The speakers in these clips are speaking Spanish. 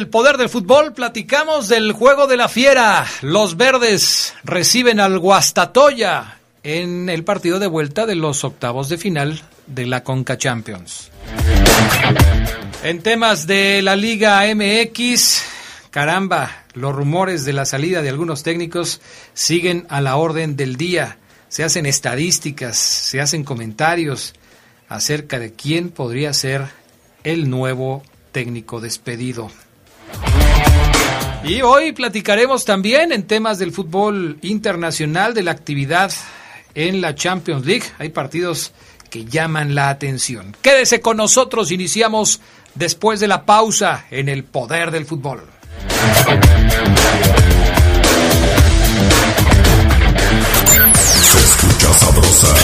El Poder del Fútbol platicamos del juego de la fiera. Los verdes reciben al Guastatoya en el partido de vuelta de los octavos de final de la Conca Champions. En temas de la Liga MX, caramba, los rumores de la salida de algunos técnicos siguen a la orden del día. Se hacen estadísticas, se hacen comentarios acerca de quién podría ser el nuevo técnico despedido. Y hoy platicaremos también en temas del fútbol internacional, de la actividad en la Champions League. Hay partidos que llaman la atención. Quédese con nosotros, iniciamos después de la pausa en el poder del fútbol. Se escucha sabrosa,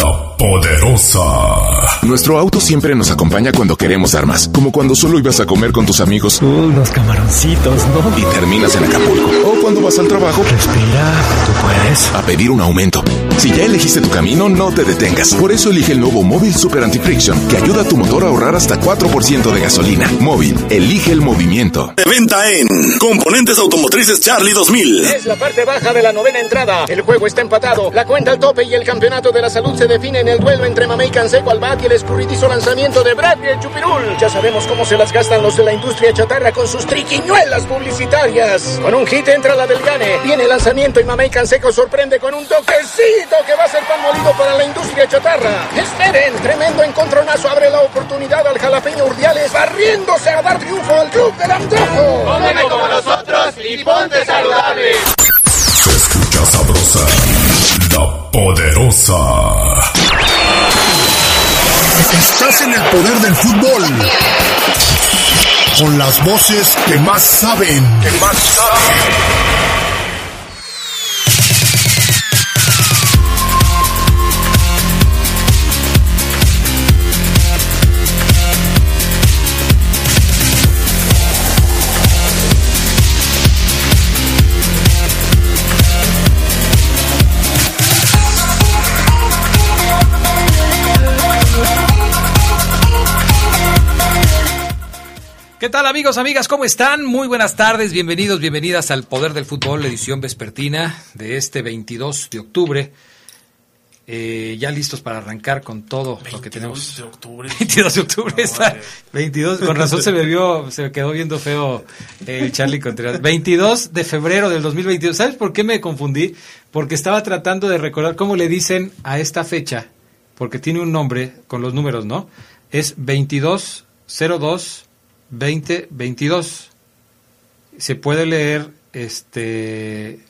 la poderosa. Nuestro auto siempre nos acompaña cuando queremos dar más, como cuando solo ibas a comer con tus amigos Unos camaroncitos, ¿no? y terminas en Acapulco, o cuando vas al trabajo Respira, tú puedes. a pedir un aumento. Si ya elegiste tu camino, no te detengas. Por eso elige el nuevo Móvil Super Anti-Friction, que ayuda a tu motor a ahorrar hasta 4% de gasolina. Móvil, elige el movimiento. De venta en Componentes Automotrices Charlie 2000. Es la parte baja de la novena entrada. El juego está empatado. La cuenta al tope y el campeonato de la salud se define en el duelo entre Mamey Canseco al bat y el escurridizo lanzamiento de Bradley el Chupirul. Ya sabemos cómo se las gastan los de la industria chatarra con sus triquiñuelas publicitarias. Con un hit entra la del Gane. Viene el lanzamiento y Mamey Canseco sorprende con un toquecito que va a ser pan molido para la industria chatarra. Esperen, tremendo encontronazo abre la oportunidad al jalapeño Urdiales barriéndose a dar triunfo al club del antojo. como nosotros y ponte saludable. Se escucha sabrosa, la poderosa. Estás en el poder del fútbol. Con las voces que más saben. Que más saben. ¿Qué tal amigos, amigas? ¿Cómo están? Muy buenas tardes, bienvenidos, bienvenidas al Poder del Fútbol, edición vespertina de este 22 de octubre. Eh, ya listos para arrancar con todo lo que tenemos. de octubre. 22 de octubre está. 22, con razón se me vio, se me quedó viendo feo el Charlie Contreras. 22 de febrero del 2022. ¿Sabes por qué me confundí? Porque estaba tratando de recordar cómo le dicen a esta fecha, porque tiene un nombre con los números, ¿no? Es 22 02 2022. Se puede leer este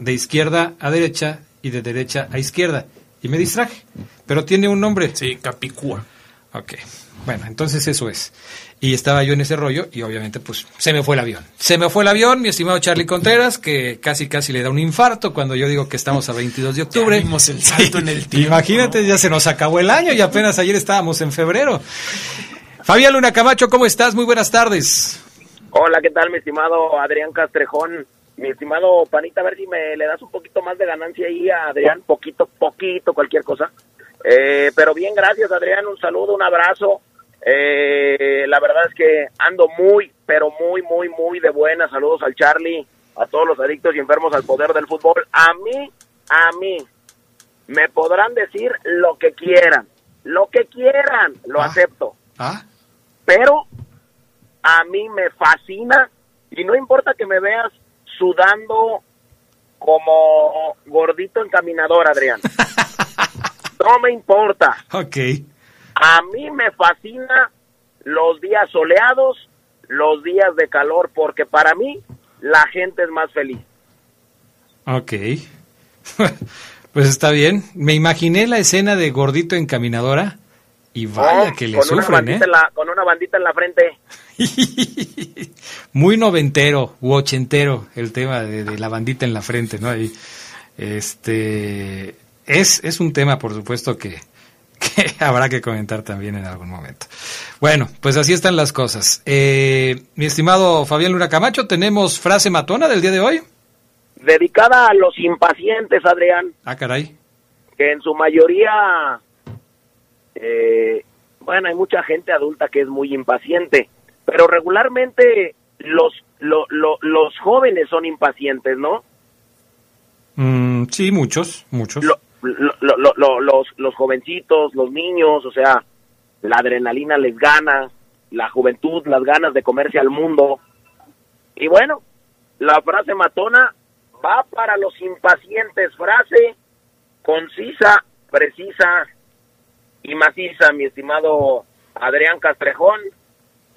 de izquierda a derecha y de derecha a izquierda. Y me distraje. Pero tiene un nombre. Sí, Capicúa. Ok. Bueno, entonces eso es. Y estaba yo en ese rollo y obviamente pues se me fue el avión. Se me fue el avión, mi estimado Charlie Contreras, que casi casi le da un infarto cuando yo digo que estamos a 22 de octubre. Ya vimos el salto en el tiempo, Imagínate, ¿no? ya se nos acabó el año y apenas ayer estábamos en febrero. Fabián Luna Camacho, ¿cómo estás? Muy buenas tardes. Hola, ¿qué tal, mi estimado Adrián Castrejón? Mi estimado Panita, a ver si me le das un poquito más de ganancia ahí a Adrián, poquito, poquito, cualquier cosa. Eh, pero bien, gracias, Adrián, un saludo, un abrazo. Eh, la verdad es que ando muy, pero muy, muy, muy de buena. Saludos al Charlie, a todos los adictos y enfermos al poder del fútbol. A mí, a mí, me podrán decir lo que quieran, lo que quieran, lo Ah. acepto ¿Ah? Pero a mí me fascina y no importa que me veas sudando como gordito encaminador, Adrián. No me importa. Ok. A mí me fascina los días soleados, los días de calor, porque para mí la gente es más feliz. Ok. pues está bien. Me imaginé la escena de gordito encaminadora y vaya Oh, que le con una sufren, bandita ¿eh? en la- con una bandita en la frente. Muy noventero u ochentero el tema de, de la bandita en la frente, ¿no? Y, este es, es un tema, por supuesto, que, que habrá que comentar también en algún momento. Bueno, pues así están las cosas. Eh, mi estimado Fabián Luna Camacho, ¿tenemos frase matona del día de hoy? Dedicada a los impacientes, Adrián, Ah, caray. que en su mayoría, eh, bueno, hay mucha gente adulta que es muy impaciente, pero regularmente los, lo- lo- los jóvenes son impacientes, ¿no? Mm, sí, muchos, muchos. Lo- lo- lo- lo- lo- los, los jovencitos, los niños, o sea, la adrenalina les gana, la juventud, las ganas de comerse al mundo. Y bueno, la frase matona va para los impacientes, frase concisa, precisa y maciza, mi estimado Adrián Castrejón.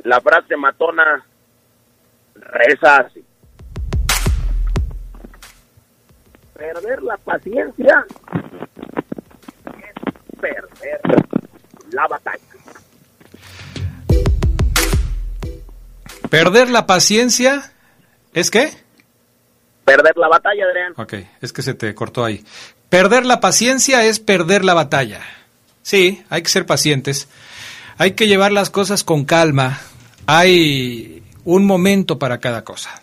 La frase matona reza así. Perder la paciencia es perder la batalla. Perder la paciencia, ¿es qué? Perder la batalla, Adrián. Ok, es que se te cortó ahí. Perder la paciencia es perder la batalla. Sí, hay que ser pacientes. Hay que llevar las cosas con calma. Hay un momento para cada cosa.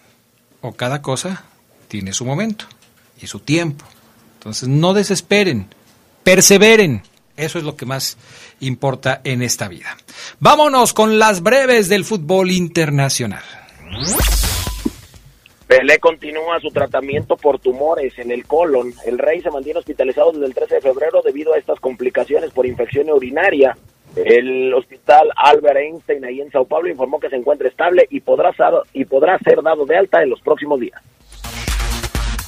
O cada cosa tiene su momento y su tiempo. Entonces no desesperen, perseveren. Eso es lo que más importa en esta vida. Vámonos con las breves del fútbol internacional. Pelé continúa su tratamiento por tumores en el colon. El rey se mantiene hospitalizado desde el 13 de febrero debido a estas complicaciones por infección urinaria. El hospital Albert Einstein ahí en Sao Paulo informó que se encuentra estable y podrá, ser, y podrá ser dado de alta en los próximos días.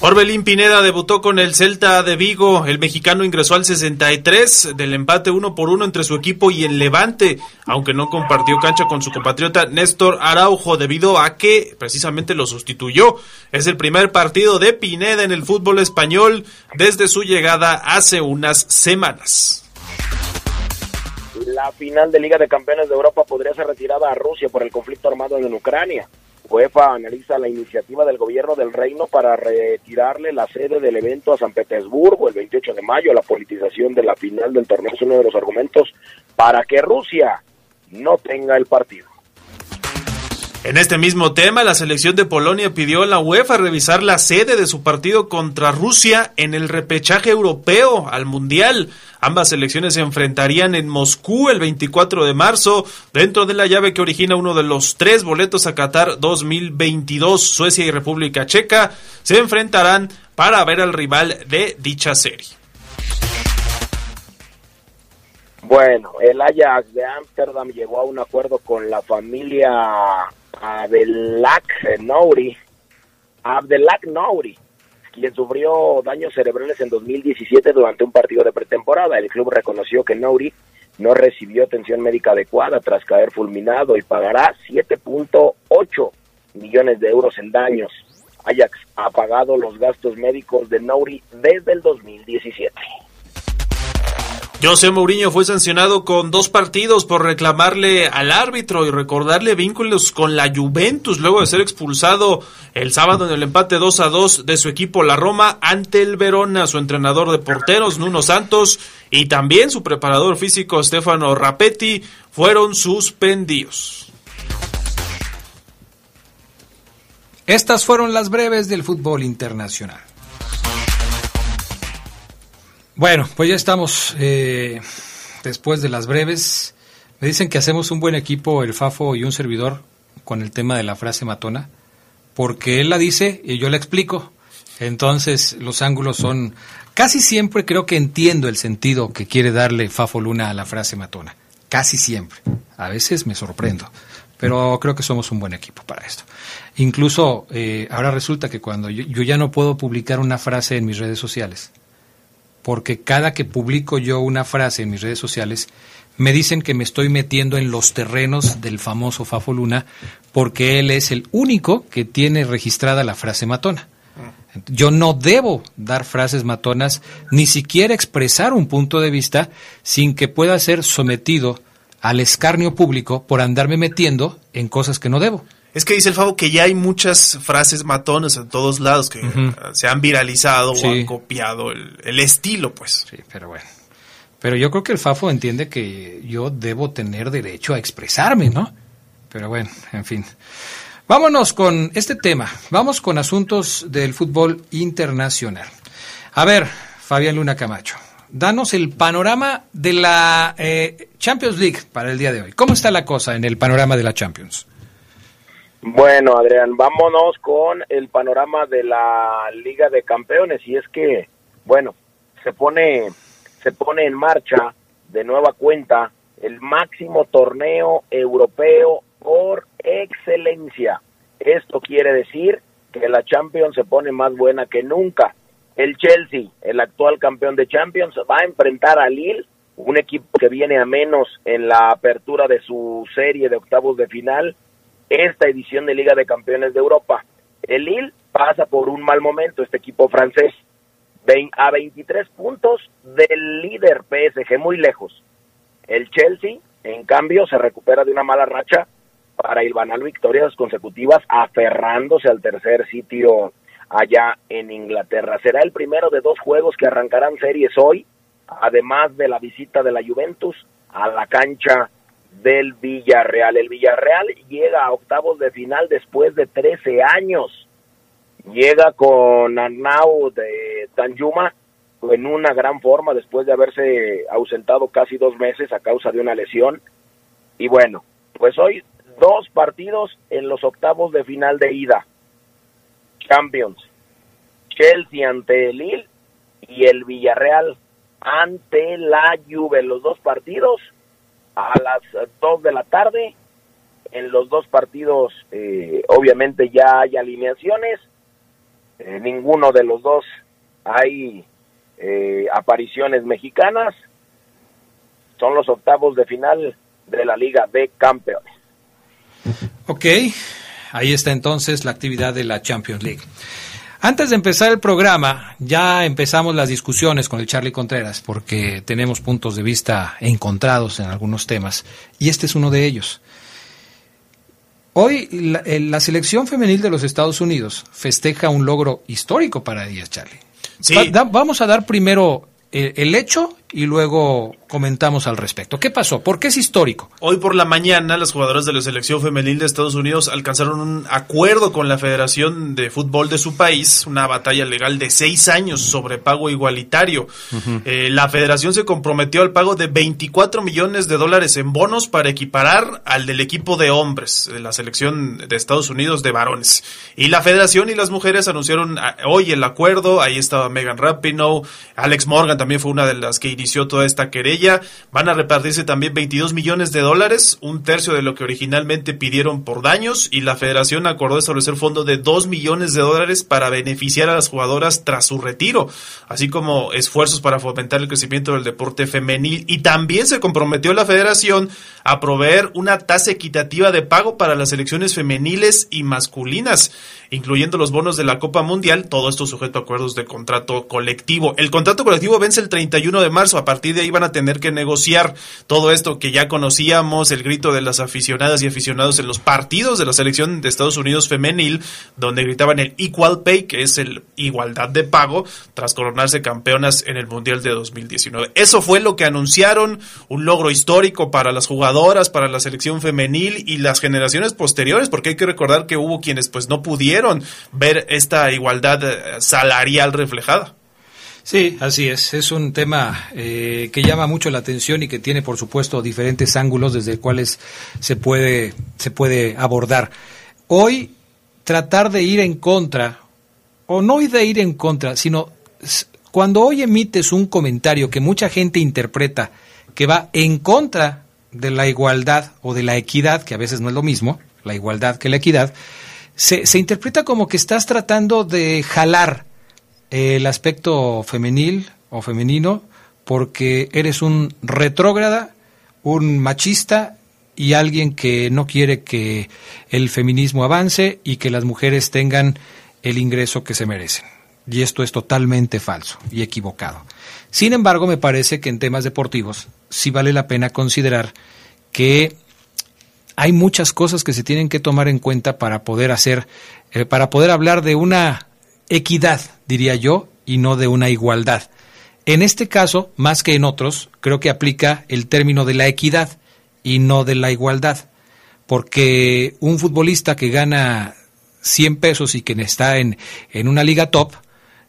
Orbelín Pineda debutó con el Celta de Vigo. El mexicano ingresó al 63 del empate uno por uno entre su equipo y el Levante, aunque no compartió cancha con su compatriota Néstor Araujo debido a que precisamente lo sustituyó. Es el primer partido de Pineda en el fútbol español desde su llegada hace unas semanas. La final de Liga de Campeones de Europa podría ser retirada a Rusia por el conflicto armado en Ucrania. UEFA analiza la iniciativa del gobierno del reino para retirarle la sede del evento a San Petersburgo el 28 de mayo. La politización de la final del torneo es uno de los argumentos para que Rusia no tenga el partido. En este mismo tema, la selección de Polonia pidió a la UEFA revisar la sede de su partido contra Rusia en el repechaje europeo al Mundial. Ambas selecciones se enfrentarían en Moscú el 24 de marzo dentro de la llave que origina uno de los tres boletos a Qatar 2022. Suecia y República Checa se enfrentarán para ver al rival de dicha serie. Bueno, el Ajax de Ámsterdam llegó a un acuerdo con la familia Abdelak Nouri, Abdelak Nouri, quien sufrió daños cerebrales en 2017 durante un partido de pretemporada. El club reconoció que Nouri no recibió atención médica adecuada tras caer fulminado y pagará 7.8 millones de euros en daños. Ajax ha pagado los gastos médicos de Nouri desde el 2017. José Mourinho fue sancionado con dos partidos por reclamarle al árbitro y recordarle vínculos con la Juventus luego de ser expulsado el sábado en el empate 2 a 2 de su equipo la Roma ante el Verona, su entrenador de porteros Nuno Santos y también su preparador físico Stefano Rapetti fueron suspendidos. Estas fueron las breves del fútbol internacional. Bueno, pues ya estamos eh, después de las breves. Me dicen que hacemos un buen equipo, el Fafo y un servidor, con el tema de la frase matona, porque él la dice y yo la explico. Entonces los ángulos son... Casi siempre creo que entiendo el sentido que quiere darle Fafo Luna a la frase matona. Casi siempre. A veces me sorprendo. pero creo que somos un buen equipo para esto. Incluso eh, ahora resulta que cuando yo, yo, ya no puedo publicar una frase en mis redes sociales, porque cada que publico yo una frase en mis redes sociales, me dicen que me estoy metiendo en los terrenos del famoso Fafo Luna, porque él es el único que tiene registrada la frase matona. Yo no debo dar frases matonas, ni siquiera expresar un punto de vista sin que pueda ser sometido al escarnio público por andarme metiendo en cosas que no debo. Es que dice el Favo que ya hay muchas frases matonas en todos lados que se han viralizado o han copiado el, estilo, pues. Sí, pero bueno. Pero yo creo que el Fafo entiende que yo debo tener derecho a expresarme, ¿no? Pero bueno, en fin. Vámonos con este tema. Vamos con asuntos del fútbol internacional. A ver, Fabián Luna Camacho, danos el panorama de la eh, Champions League para el día de hoy. ¿Cómo está la cosa en el panorama de la Champions? Bueno, Adrián, vámonos con el panorama de la Liga de Campeones y es que, bueno, se pone se pone en marcha de nueva cuenta el máximo torneo europeo por excelencia. Esto quiere decir que la Champions se pone más buena que nunca. El Chelsea, el actual campeón de Champions, va a enfrentar a Lille, un equipo que viene a menos en la apertura de su serie de octavos de final esta edición de Liga de Campeones de Europa. El Lille pasa por un mal momento, este equipo francés, a 23 puntos del líder PSG, muy lejos. El Chelsea, en cambio, se recupera de una mala racha para ilvanar victorias consecutivas, aferrándose al tercer sitio allá en Inglaterra. Será el primero de dos juegos que arrancarán series hoy, además de la visita de la Juventus a la cancha del Villarreal. El Villarreal llega a octavos de final después de 13 años. Llega con Arnau de Tanjuma en una gran forma después de haberse ausentado casi dos meses a causa de una lesión. Y bueno, pues hoy dos partidos en los octavos de final de ida. Champions. Chelsea ante el Lille y el Villarreal ante la Juve. Los dos partidos a las 2 de la tarde. En los dos partidos, eh, obviamente, ya hay alineaciones. En ninguno de los dos hay eh, apariciones mexicanas. Son los octavos de final de la Liga de Campeones. Ok, ahí está entonces la actividad de la Champions League. Antes de empezar el programa, ya empezamos las discusiones con el Charlie Contreras, porque tenemos puntos de vista encontrados en algunos temas, y este es uno de ellos. Hoy la, selección femenil de los Estados Unidos festeja un logro histórico para ellas, Charlie. vamos a dar primero el hecho y luego comentamos al respecto. ¿Qué pasó? ¿Por qué es histórico? Hoy por la mañana las jugadoras de la selección femenil de Estados Unidos alcanzaron un acuerdo con la Federación de Fútbol de su país, una batalla legal de seis años sobre pago igualitario. Eh, la Federación se comprometió al pago de 24 millones de dólares en bonos para equiparar al del equipo de hombres de la selección de Estados Unidos de varones. Y la Federación y las mujeres anunciaron ah, hoy el acuerdo. Ahí estaba Megan Rapinoe, Alex Morgan también fue una de las que inició toda esta querella. Van a repartirse también 22 millones de dólares, un tercio de lo que originalmente pidieron por daños, y la federación acordó establecer fondo de 2 millones de dólares para beneficiar a las jugadoras tras su retiro, así como esfuerzos para fomentar el crecimiento del deporte femenil. Y también se comprometió la federación a proveer una tasa equitativa de pago para las selecciones femeniles y masculinas, incluyendo los bonos de la Copa Mundial, todo esto sujeto a acuerdos de contrato colectivo. El contrato colectivo vence el 31 de marzo, a partir de ahí van a tener que negociar todo esto que ya conocíamos, el grito de las aficionadas y aficionados en los partidos de la selección de Estados Unidos femenil, donde gritaban el Equal Pay, que es el igualdad de pago, tras coronarse campeonas en el Mundial de 2019. Eso fue lo que anunciaron, un logro histórico para las jugadoras, para la selección femenil y las generaciones posteriores, porque hay que recordar que hubo quienes pues no pudieron ver esta igualdad eh, salarial reflejada. Sí, así es. Es un tema eh, que llama mucho la atención y que tiene, por supuesto, diferentes ángulos desde los cuales se puede, se puede abordar. Hoy, tratar de ir en contra, o no de ir en contra, sino cuando hoy emites un comentario que mucha gente interpreta que va en contra de la igualdad o de la equidad, que a veces no es lo mismo, la igualdad que la equidad, se, se interpreta como que estás tratando de jalar el aspecto femenil o femenino porque eres un retrógrada, un machista y alguien que no quiere que el feminismo avance y que las mujeres tengan el ingreso que se merecen. Y esto es totalmente falso y equivocado. Sin embargo, me parece que en temas deportivos sí vale la pena considerar que hay muchas cosas que se tienen que tomar en cuenta para poder hacer, eh, para poder hablar de una equidad, diría yo, y no de una igualdad. En este caso, más que en otros, creo que aplica el término de la equidad y no de la igualdad, porque un futbolista que gana 100 pesos y que está en, en una liga top,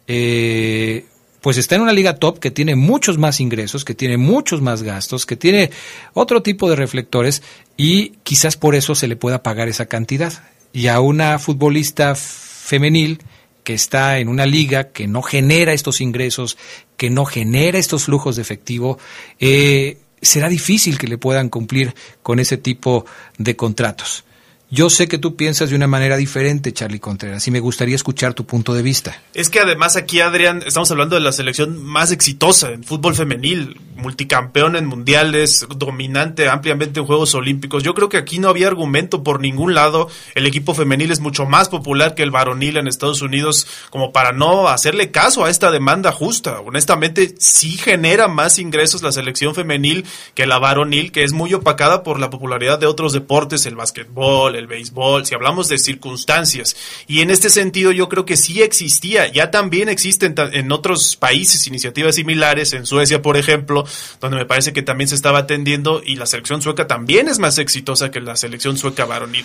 eh, pues está en una liga top que tiene muchos más ingresos, que tiene muchos más gastos, que tiene otro tipo de reflectores y quizás por eso se le pueda pagar esa cantidad. Y a una futbolista femenil que está en una liga que no genera estos ingresos, que no genera estos flujos de efectivo, eh, será difícil que le puedan cumplir con ese tipo de contratos. Yo sé que tú piensas de una manera diferente, Charlie Contreras, y me gustaría escuchar tu punto de vista. Es que además aquí, Adrián, estamos hablando de la selección más exitosa en fútbol femenil, multicampeón en mundiales, dominante ampliamente en Juegos Olímpicos. Yo creo que aquí no había argumento por ningún lado. El equipo femenil es mucho más popular que el varonil en Estados Unidos, como para no hacerle caso a esta demanda justa. Honestamente, sí genera más ingresos la selección femenil que la varonil, que es muy opacada por la popularidad de otros deportes, el básquetbol, el béisbol, si hablamos de circunstancias. Y en este sentido yo creo que sí existía, ya también existen en otros países iniciativas similares, en Suecia por ejemplo, donde me parece que también se estaba atendiendo y la selección sueca también es más exitosa que la selección sueca varonil.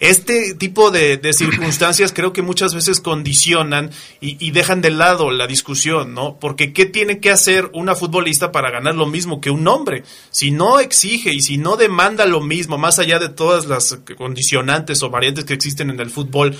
Este tipo de, circunstancias creo que muchas veces condicionan y, y dejan de lado la discusión, ¿no? Porque ¿qué tiene que hacer una futbolista para ganar lo mismo que un hombre? Si no exige y si no demanda lo mismo, más allá de todas las condiciones, o variantes que existen en el fútbol.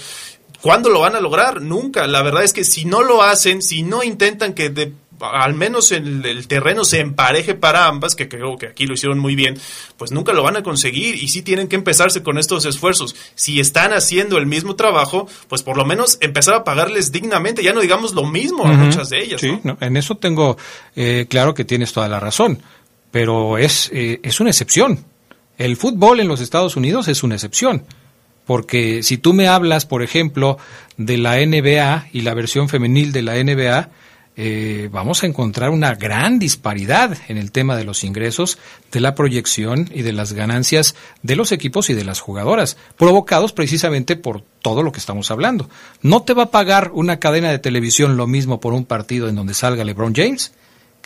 ¿Cuándo lo van a lograr? Nunca. La verdad es que si no lo hacen, si no intentan que de, al menos en el terreno se empareje para ambas, que creo que aquí lo hicieron muy bien, pues nunca lo van a conseguir y sí tienen que empezarse con estos esfuerzos. Si están haciendo el mismo trabajo, pues por lo menos empezar a pagarles dignamente, ya no digamos lo mismo a muchas de ellas. Sí, en eso tengo eh, claro que tienes toda la razón, pero es, eh, es una excepción. El fútbol en los Estados Unidos es una excepción, porque si tú me hablas, por ejemplo, de la NBA y la versión femenil de la NBA, eh, vamos a encontrar una gran disparidad en el tema de los ingresos, de la proyección y de las ganancias de los equipos y de las jugadoras, provocados precisamente por todo lo que estamos hablando. No te va a pagar una cadena de televisión lo mismo por un partido en donde salga LeBron James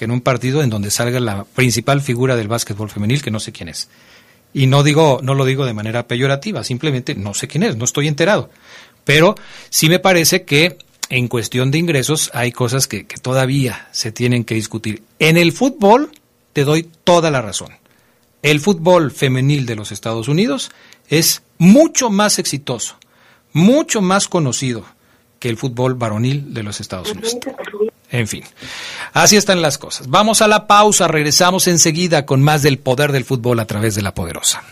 que en un partido en donde salga la principal figura del básquetbol femenil, que no sé quién es. Y no digo, no lo digo de manera peyorativa, simplemente no sé quién es, no estoy enterado. Pero sí me parece que en cuestión de ingresos hay cosas que, que todavía se tienen que discutir. En el fútbol te doy toda la razón. El fútbol femenil de los Estados Unidos es mucho más exitoso, mucho más conocido que el fútbol varonil de los Estados Unidos. En fin, así están las cosas. Vamos a la pausa, regresamos enseguida con más del poder del fútbol a través de la poderosa.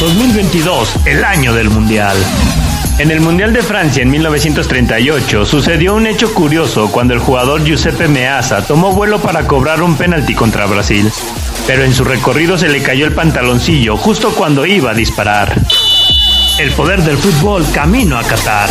2022, el año del Mundial. En el Mundial de Francia en 1938 sucedió un hecho curioso cuando el jugador Giuseppe Meazza tomó vuelo para cobrar un penalti contra Brasil, pero en su recorrido se le cayó el pantaloncillo justo cuando iba a disparar. El poder del fútbol camino a Qatar.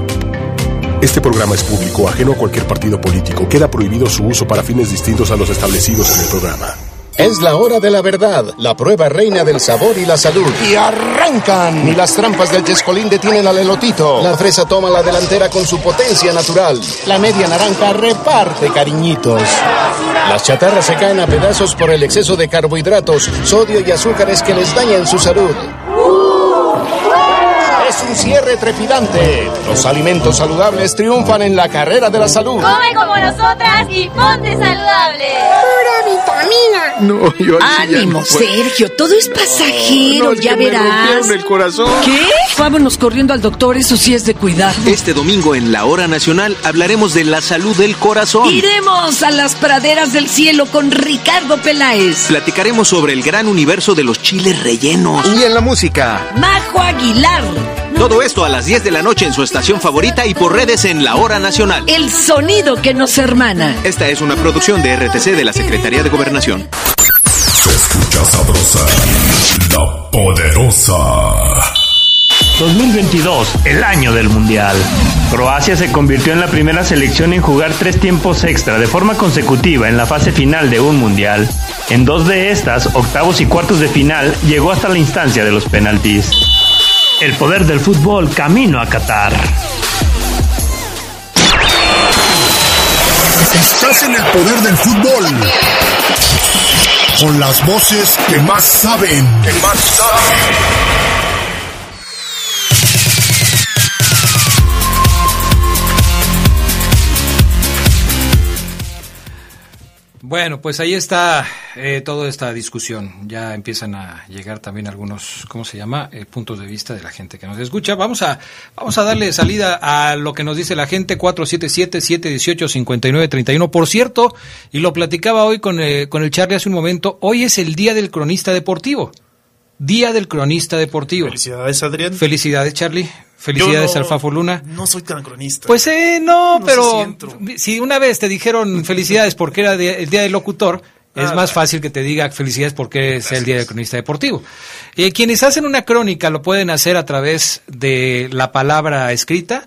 Este programa es público, ajeno a cualquier partido político. Queda prohibido su uso para fines distintos a los establecidos en el programa. Es la hora de la verdad, la prueba reina del sabor y la salud. Y arrancan. Ni las trampas del chescolín detienen al elotito. La fresa toma la delantera con su potencia natural. La media naranja reparte cariñitos. Las chatarras se caen a pedazos por el exceso de carbohidratos, sodio y azúcares que les dañan su salud. Un cierre trepidante. Los alimentos saludables triunfan en la carrera de la salud. Come como nosotras y ponte saludable. Pura vitamina. No, yo Ánimo, no. Sergio, todo es pasajero, No, es ya que me verás. rompieron el corazón. ¿Qué? Vámonos corriendo al doctor, eso sí es de cuidado. Este domingo en la Hora Nacional hablaremos de la salud del corazón. Iremos a las praderas del cielo con Ricardo Peláez. Platicaremos sobre el gran universo de los chiles rellenos. Y en la música. Majo Aguilar. Todo esto a las 10 de la noche en su estación favorita y por redes en la Hora Nacional. El sonido que nos hermana. Esta es una producción de RTC de la Secretaría de Gobernación. Se escucha sabrosa, la poderosa. 2022, el año del Mundial. Croacia se convirtió en la primera selección en jugar tres tiempos extra de forma consecutiva en la fase final de un Mundial. En dos de estas, octavos y cuartos de final, llegó hasta la instancia de los penaltis. El poder del fútbol camino a Qatar. Estás en el poder del fútbol. Con las voces que más saben. Que más saben. Bueno, pues ahí está eh, toda esta discusión. Ya empiezan a llegar también algunos, ¿cómo se llama? Eh, puntos de vista de la gente que nos escucha. Vamos a, vamos a darle salida a lo que nos dice la gente 477-718-5931. Por cierto, y lo platicaba hoy con, eh, con el Charlie hace un momento, hoy es el Día del Cronista Deportivo. Día del Cronista Deportivo. Felicidades, Adrián. Felicidades, Charlie. Felicidades no- al Fafo Luna. No soy tan cronista. Pues eh, no, No pero si una vez te dijeron felicidades porque era de- el día del locutor, es Ah, más fácil que te diga felicidades porque es el día del cronista deportivo. Eh, quienes hacen una crónica lo pueden hacer a través de la palabra escrita,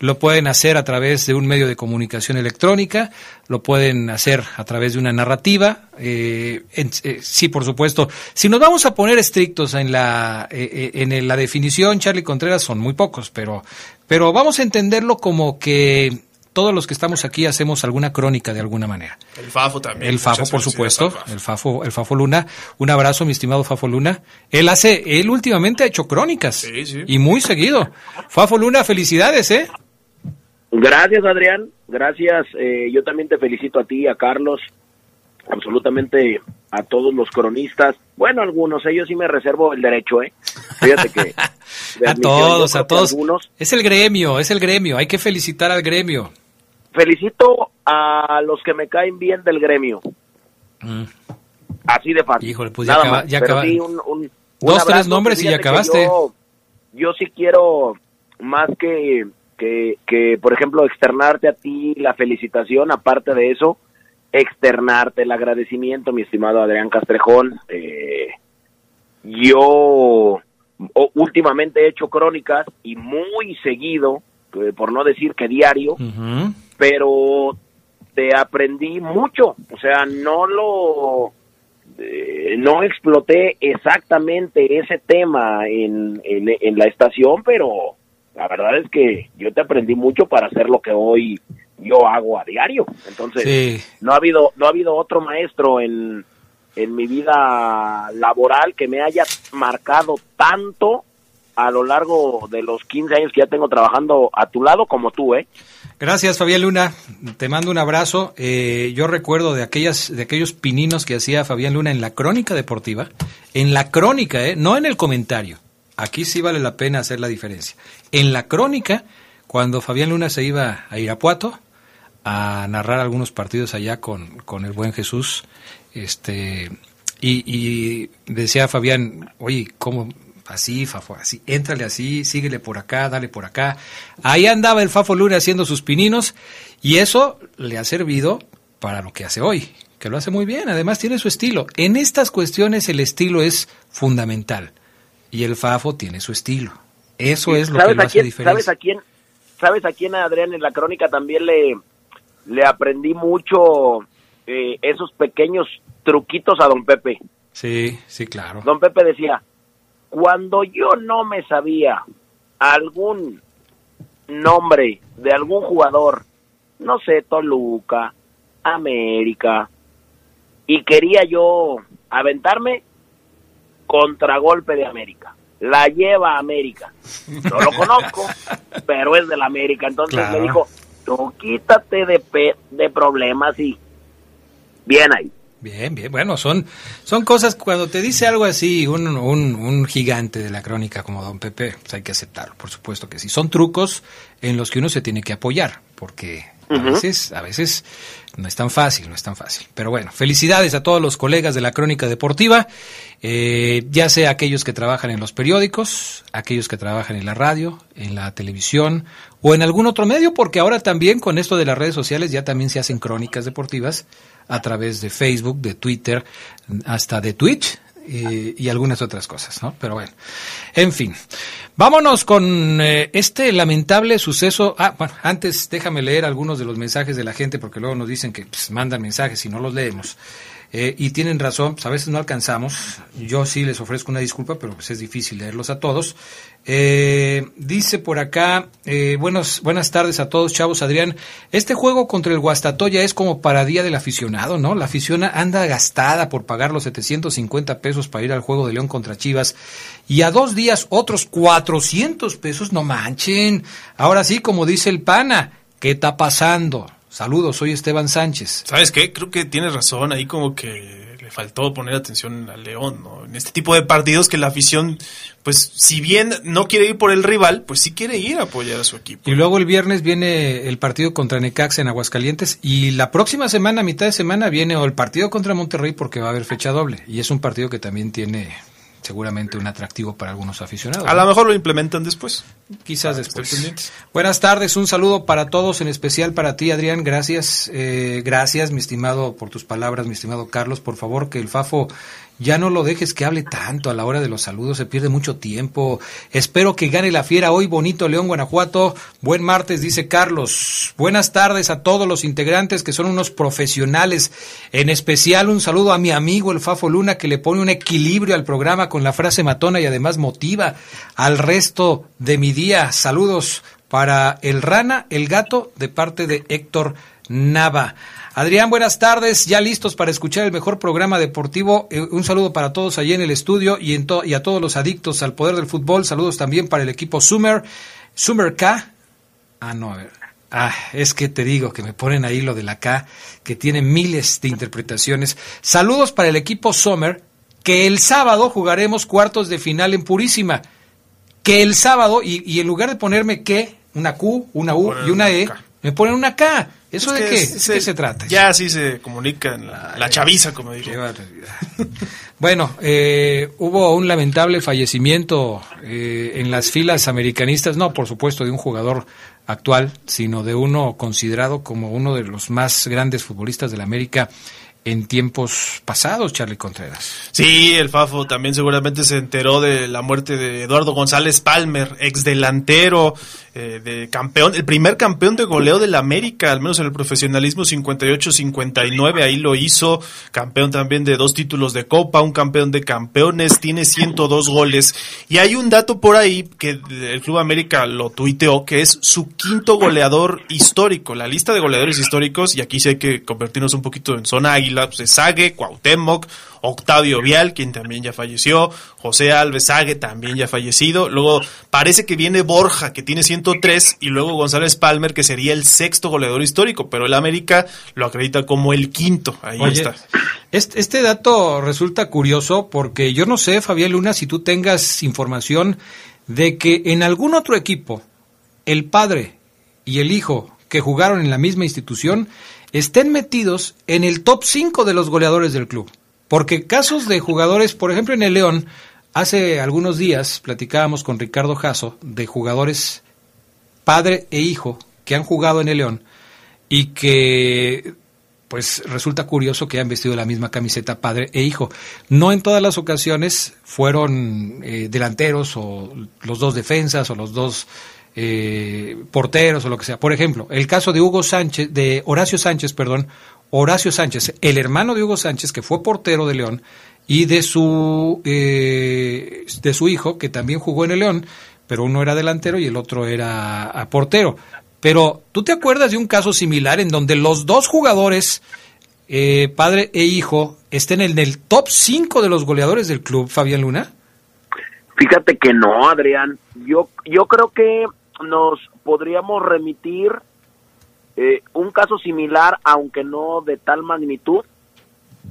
lo pueden hacer a través de un medio de comunicación electrónica, lo pueden hacer a través de una narrativa. eh, en- eh, sí, por supuesto. Si nos vamos a poner estrictos en la eh, eh, en la definición, Charlie Contreras son muy pocos, pero pero vamos a entenderlo como que todos los que estamos aquí hacemos alguna crónica de alguna manera. El Fafo también. El Fafo, por supuesto, Fafo. el Fafo, el Fafo Luna. Un abrazo, mi estimado Fafo Luna. Él hace, él últimamente ha hecho crónicas Sí, sí. y muy seguido. Fafo Luna, felicidades, ¿eh? Gracias, Adrián. Gracias. Eh, yo también te felicito a ti, a Carlos, absolutamente a todos los cronistas. Bueno, algunos, ellos sí me reservo el derecho, ¿eh? Fíjate que... A todos, a todos. algunos. Es el gremio, es el gremio. Hay que felicitar al gremio. Felicito a los que me caen bien del gremio. Así de fácil. Mm. Híjole, pues ya Nada acaba- más. ya Pero acaba- sí, un- un- un Dos, tres nombres y ya acabaste. Yo, yo sí quiero más que, que, que, por ejemplo, externarte a ti la felicitación, aparte de eso, externarte el agradecimiento, mi estimado Adrián Castrejón. Eh, yo últimamente he hecho crónicas y muy seguido, eh, por no decir que diario, pero te aprendí mucho, o sea, no lo eh, no exploté exactamente ese tema en, en, en la estación, pero la verdad es que yo te aprendí mucho para hacer lo que hoy yo hago a diario. Entonces, Sí. no ha habido no ha habido otro maestro en en mi vida laboral que me haya marcado tanto a lo largo de los 15 años que ya tengo trabajando a tu lado como tú, ¿eh? Gracias, Fabián Luna. Te mando un abrazo. Eh, yo recuerdo de aquellas, de aquellos pininos que hacía Fabián Luna en la crónica deportiva. En la crónica, eh, no en el comentario. Aquí sí vale la pena hacer la diferencia. En la crónica, cuando Fabián Luna se iba a Irapuato a narrar algunos partidos allá con, con el buen Jesús, este, y, y decía Fabián, oye, ¿cómo? Así, Fafo, así, éntrale así, síguele por acá, dale por acá. Ahí andaba el Fafo Luna haciendo sus pininos y eso le ha servido para lo que hace hoy, que lo hace muy bien, además tiene su estilo. En estas cuestiones el estilo es fundamental y el Fafo tiene su estilo. Eso es lo que ¿Sabes lo a hace quién, diferente. ¿Sabes a quién? ¿Sabes a quién, Adrián? En la crónica también le, le aprendí mucho eh, esos pequeños truquitos a don Pepe. Sí, sí, claro. Don Pepe decía, cuando yo no me sabía algún nombre de algún jugador, no sé, Toluca, América, y quería yo aventarme contragolpe de América. La lleva América. No lo conozco, pero es de la América. Entonces Claro. me dijo, tú quítate de, pe- de problemas y bien ahí. Bien, bien. Bueno, son, son cosas, cuando te dice algo así, un, un, un gigante de la crónica como don Pepe, pues hay que aceptarlo, por supuesto que sí. Son trucos en los que uno se tiene que apoyar, porque a veces, a veces no es tan fácil, no es tan fácil. Pero bueno, felicidades a todos los colegas de la crónica deportiva, eh, ya sea aquellos que trabajan en los periódicos, aquellos que trabajan en la radio, en la televisión o en algún otro medio, porque ahora también con esto de las redes sociales ya también se hacen crónicas deportivas a través de Facebook, de Twitter, hasta de Twitch eh, y algunas otras cosas, ¿no? Pero bueno, en fin. Vámonos con eh, este lamentable suceso. Ah, bueno, antes déjame leer algunos de los mensajes de la gente porque luego nos dicen que pues, mandan mensajes y no los leemos. Eh, y tienen razón, pues, a veces no alcanzamos. Yo sí les ofrezco una disculpa, pero pues es difícil leerlos a todos. Eh, dice por acá, eh, buenos, buenas tardes a todos, chavos. Adrián, este juego contra el Guastatoya es como para día del aficionado, ¿no? La afición anda gastada por pagar los 750 pesos para ir al juego de León contra Chivas. Y a dos días otros 400 pesos, no manchen. Ahora sí, como dice el pana, ¿qué está pasando? Saludos, soy Esteban Sánchez. ¿Sabes qué? Creo que tienes razón. Ahí como que le faltó poner atención al León, ¿no? En este tipo de partidos que la afición, pues si bien no quiere ir por el rival, pues sí quiere ir a apoyar a su equipo. Y luego el viernes viene el partido contra Necaxa en Aguascalientes y la próxima semana, a mitad de semana, viene o el partido contra Monterrey porque va a haber fecha doble. Y es un partido que también tiene seguramente un atractivo para algunos aficionados. A lo mejor lo implementan después. Quizás después. Buenas tardes, un saludo para todos, en especial para ti, Adrián. Gracias, eh, gracias, mi estimado, por tus palabras, mi estimado Carlos. Por favor, que el Fafo ya no lo dejes que hable tanto a la hora de los saludos, se pierde mucho tiempo. Espero que gane la fiera hoy, bonito León, Guanajuato. Buen martes, dice Carlos. Buenas tardes a todos los integrantes que son unos profesionales. En especial, un saludo a mi amigo el Fafo Luna, que le pone un equilibrio al programa con la frase matona y además motiva al resto de mi día. Saludos para el Rana, el gato, de parte de Héctor Nava. Adrián, buenas tardes, ya listos para escuchar el mejor programa deportivo. Eh, un saludo para todos allí en el estudio y, en y a todos los adictos al poder del fútbol. Saludos también para el equipo Summer, Summer K. Ah, no, a ver. Ah, es que te digo que me ponen ahí lo de la K, que tiene miles de interpretaciones. Saludos para el equipo Summer, que el sábado jugaremos cuartos de final en Purísima. Que el sábado, y, y en lugar de ponerme que, una Q, una U y una E, me ponen una K. ¿Eso Es de que qué? es- ¿De se- qué se trata? Ya así se comunica en la, la chaviza, como digo. Bueno, eh, hubo un lamentable fallecimiento eh, en las filas americanistas, no por supuesto de un jugador actual, sino de uno considerado como uno de los más grandes futbolistas de la América en tiempos pasados, Charlie Contreras. Sí, el Fafo también seguramente se enteró de la muerte de Eduardo González Palmer, ex delantero, eh, de campeón, el primer campeón de goleo de la América, al menos en el profesionalismo 58-59, ahí lo hizo, campeón también de dos títulos de Copa, un campeón de campeones, tiene 102 goles, y hay un dato por ahí que el Club América lo tuiteó, que es su quinto goleador histórico, la lista de goleadores históricos, y aquí sí hay que convertirnos un poquito en zona águila, pues es Sague, Cuauhtémoc, Octavio Vial, quien también ya falleció, José Alves Sague, también ya fallecido, luego parece que viene Borja, que tiene 103, y luego González Palmer, que sería el sexto goleador histórico, pero el América lo acredita como el quinto, ahí Oye, está. Este, este dato resulta curioso porque yo no sé, Fabián Luna, si tú tengas información de que en algún otro equipo el padre y el hijo que jugaron en la misma institución estén metidos en el top 5 de los goleadores del club. Porque casos de jugadores, por ejemplo en el León, hace algunos días platicábamos con Ricardo Jasso de jugadores padre e hijo que han jugado en el León y que pues resulta curioso que hayan vestido la misma camiseta padre e hijo. No en todas las ocasiones fueron eh, delanteros o los dos defensas o los dos eh, porteros o lo que sea. Por ejemplo, el caso de Hugo Sánchez, de Horacio Sánchez, perdón, Horacio Sánchez, el hermano de Hugo Sánchez, que fue portero de León, y de su, eh, de su hijo, que también jugó en el León, pero uno era delantero y el otro era portero. Pero, ¿tú te acuerdas de un caso similar en donde los dos jugadores, eh, padre e hijo, estén en el top 5 de los goleadores del club, Fabián Luna? Fíjate que no, Adrián. Yo, yo creo que nos podríamos remitir eh, un caso similar, aunque no de tal magnitud,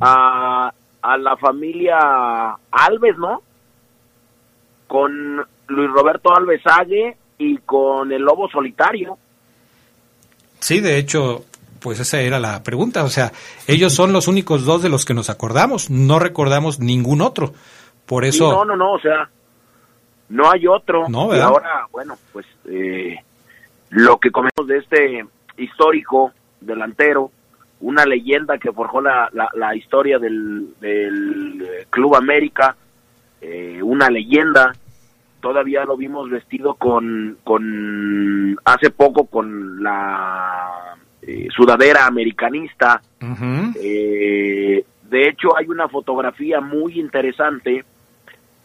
a, a la familia Alves, ¿no? Con Luis Roberto Alves Ague y con el Lobo Solitario. Sí, de hecho, pues esa era la pregunta. O sea, ellos son los únicos dos de los que nos acordamos. No recordamos ningún otro. Por eso. no, no, no. O sea, no hay otro. No, y ahora, bueno, pues eh, lo que comemos de este histórico delantero, una leyenda que forjó la, la, historia del, del, Club América, eh, una leyenda todavía lo vimos vestido con, con hace poco con la eh, sudadera americanista. Eh, de hecho, hay una fotografía muy interesante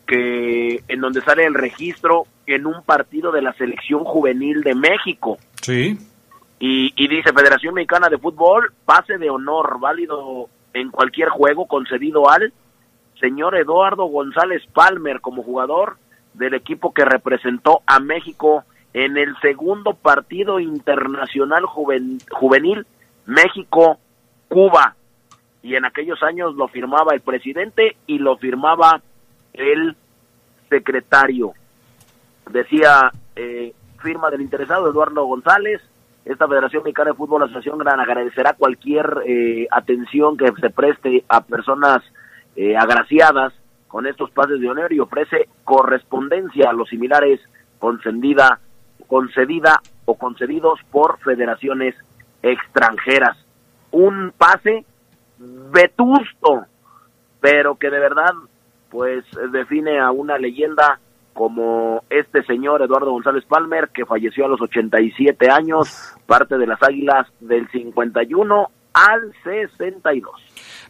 que en donde sale el registro en un partido de la selección juvenil de México. Sí. Y, y dice Federación Mexicana de Fútbol, pase de honor válido en cualquier juego concedido al señor Eduardo González Palmer como jugador del equipo que representó a México en el segundo partido internacional juvenil México-Cuba. Y en aquellos años lo firmaba el presidente y lo firmaba el secretario. Decía, eh, firma del interesado Eduardo González, esta Federación Mexicana de Fútbol Asociación Gran agradecerá cualquier eh, atención que se preste a personas eh, agraciadas con estos pases de honor y ofrece correspondencia a los similares concedida, concedida o concedidos por federaciones extranjeras. Un pase vetusto, pero que de verdad pues define a una leyenda como este señor Eduardo González Palmer, que falleció a los 87 años, parte de las Águilas del 51 al 62.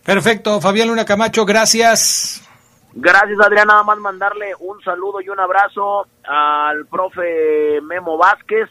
Perfecto, Fabián Luna Camacho, gracias. Gracias, Adrián. Nada más mandarle un saludo y un abrazo al profe Memo Vázquez.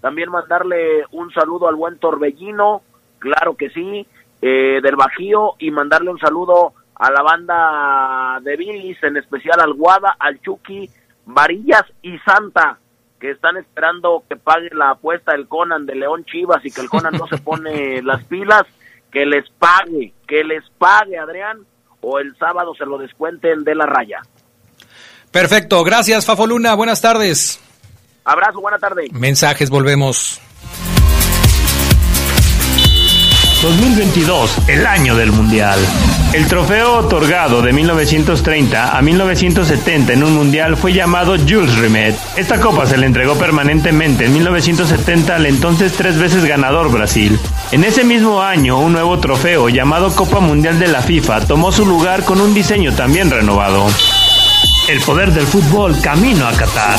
También mandarle un saludo al buen Torbellino, claro que sí, eh, del Bajío. Y mandarle un saludo a la banda de Billis, en especial al Guada, al Chucky, Varillas y Santa, que están esperando que pague la apuesta del Conan de León Chivas y que el Conan no se pone las pilas. Que les pague, que les pague, Adrián o el sábado se lo descuenten de la raya. Perfecto, gracias Fafo Luna, buenas tardes. Abrazo, buena tarde. Mensajes, volvemos. 2022, el año del Mundial. El trofeo otorgado de 1930 a 1970 en un Mundial fue llamado Jules Rimet. Esta copa se le entregó permanentemente en 1970 al entonces tres veces ganador Brasil. En ese mismo año, un nuevo trofeo llamado Copa Mundial de la FIFA tomó su lugar con un diseño también renovado. El poder del fútbol camino a Qatar.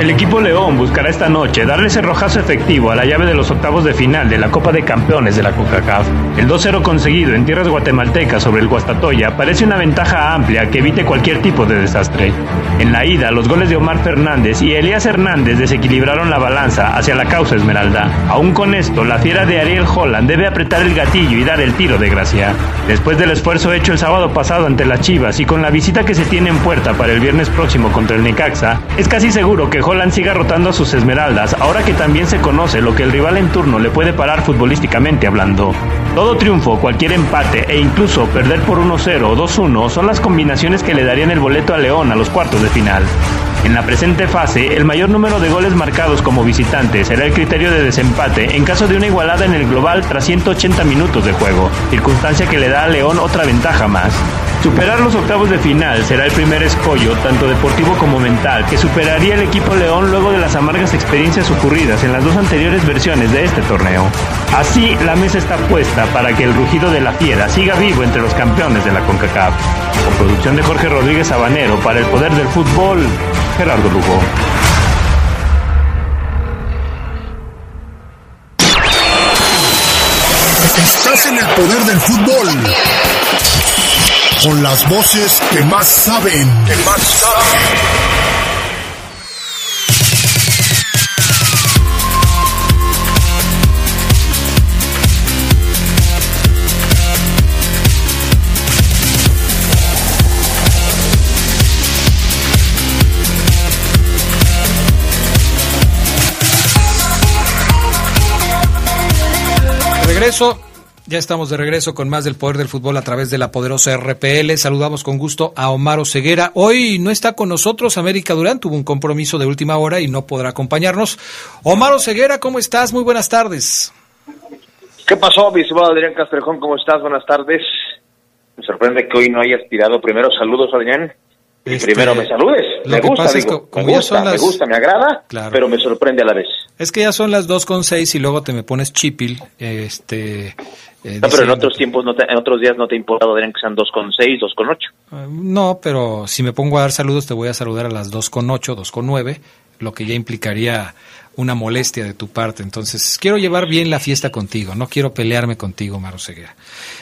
El equipo León buscará esta noche darle ese rojazo efectivo a la llave de los octavos de final de la Copa de Campeones de la CONCACAF. El 2-0 conseguido en tierras guatemaltecas sobre el Guastatoya parece una ventaja amplia que evite cualquier tipo de desastre. En la ida, los goles de Omar Fernández y Elías Hernández desequilibraron la balanza hacia la causa Esmeralda. Aún con esto, la fiera de Ariel Holland debe apretar el gatillo y dar el tiro de gracia. Después del esfuerzo hecho el sábado pasado ante las Chivas y con la visita que se tiene en puerta para el viernes próximo contra el Necaxa, es casi seguro que Holland siga rotando a sus Esmeraldas, ahora que también se conoce lo que el rival en turno le puede parar futbolísticamente hablando. Todo triunfo, cualquier empate e incluso perder por 1-0 o 2-1 son las combinaciones que le darían el boleto a León a los cuartos de final. En la presente fase, el mayor número de goles marcados como visitante será el criterio de desempate en caso de una igualada en el global tras 180 minutos de juego, circunstancia que le da a León otra ventaja más. Superar los octavos de final será el primer escollo, tanto deportivo como mental, que superaría el equipo León luego de las amargas experiencias ocurridas en las dos anteriores versiones de este torneo. Así, la mesa está puesta para que el rugido de la fiera siga vivo entre los campeones de la CONCACAF. Con producción de Jorge Rodríguez Sabanero para el poder del fútbol, Gerardo Lugo. Estás en el poder del fútbol. Con las voces que más saben. Que más saben. regreso. Ya estamos de regreso con más del poder del fútbol a través de la poderosa RPL. Saludamos con gusto a Omar Ceguera. Hoy no está con nosotros América Durán, tuvo un compromiso de última hora y no podrá acompañarnos. Omar Ceguera, ¿cómo estás? Muy buenas tardes. ¿Qué pasó, mi estimado Adrián Castrejón? ¿Cómo estás? Buenas tardes. Me sorprende que hoy no hayas tirado primero saludos, Adrián. Este, primero me saludes. Me gusta, digo, me, gusta me gusta, me agrada, pero me sorprende a la vez. Es que ya son las dos con seis y luego te me pones chipil, este... Eh, no, pero en otros tiempos, no te, en otros días no te importa, Adrián, que sean 2,6, 2,8. Ah, no, pero si me pongo a dar saludos, te voy a saludar a las 2,8, 2,9 lo que ya implicaría una molestia de tu parte. Entonces, quiero llevar bien la fiesta contigo, no quiero pelearme contigo, Maro Ceguera.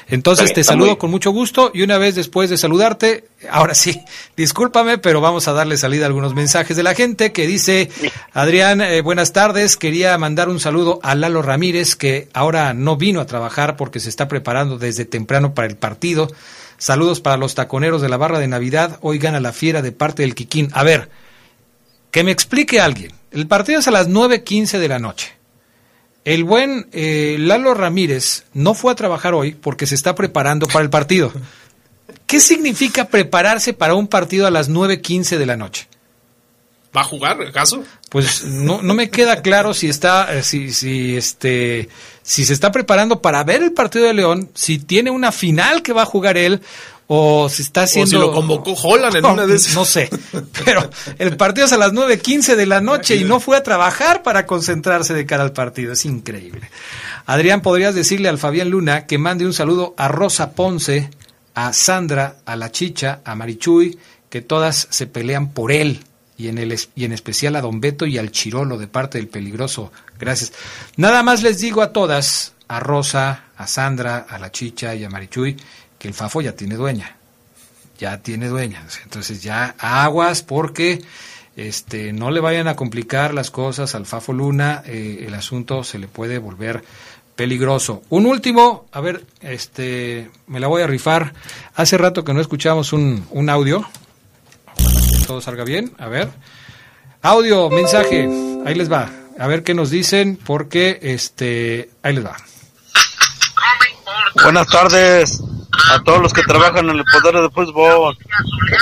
Entonces, te saludo con mucho gusto y una vez después de saludarte, ahora sí, discúlpame, pero vamos a darle salida a algunos mensajes de la gente que dice, Adrián, eh, buenas tardes, quería mandar un saludo a Lalo Ramírez, que ahora no vino a trabajar porque se está preparando desde temprano para el partido. Saludos para los taconeros de la barra de Navidad, hoy gana la fiera de parte del Quiquín. A ver, que me explique alguien. El partido es a las 9.15 de la noche. El buen eh, Lalo Ramírez no fue a trabajar hoy porque se está preparando para el partido. ¿Qué significa prepararse para un partido a las 9.15 de la noche? ¿Va a jugar, acaso? Pues no, no me queda claro si está, eh, si, si, este, si se está preparando para ver el partido de León, si tiene una final que va a jugar él, o si está haciendo... O si lo convocó Holland en una de esas. No sé, pero el partido es a las 9.15 de la noche y no fue a trabajar para concentrarse de cara al partido, es increíble. Adrián, ¿podrías decirle al Fabián Luna que mande un saludo a Rosa Ponce, a Sandra, a La Chicha, a Marichuy, que todas se pelean por él? Y en, el, y en especial a Don Beto y al Chirolo de parte del peligroso. Gracias. Nada más les digo a todas, a Rosa, a Sandra, a La Chicha y a Marichuy, que el Fafo ya tiene dueña, ya tiene dueña. Entonces ya aguas porque este, no le vayan a complicar las cosas al Fafo Luna, eh, el asunto se le puede volver peligroso. Un último, a ver, este, me la voy a rifar. Hace rato que no escuchamos un, un audio. que todo salga bien, a ver. Audio, mensaje, ahí les va. A ver qué nos dicen, porque este, ahí les va. Buenas tardes a todos los que trabajan en el poder del fútbol.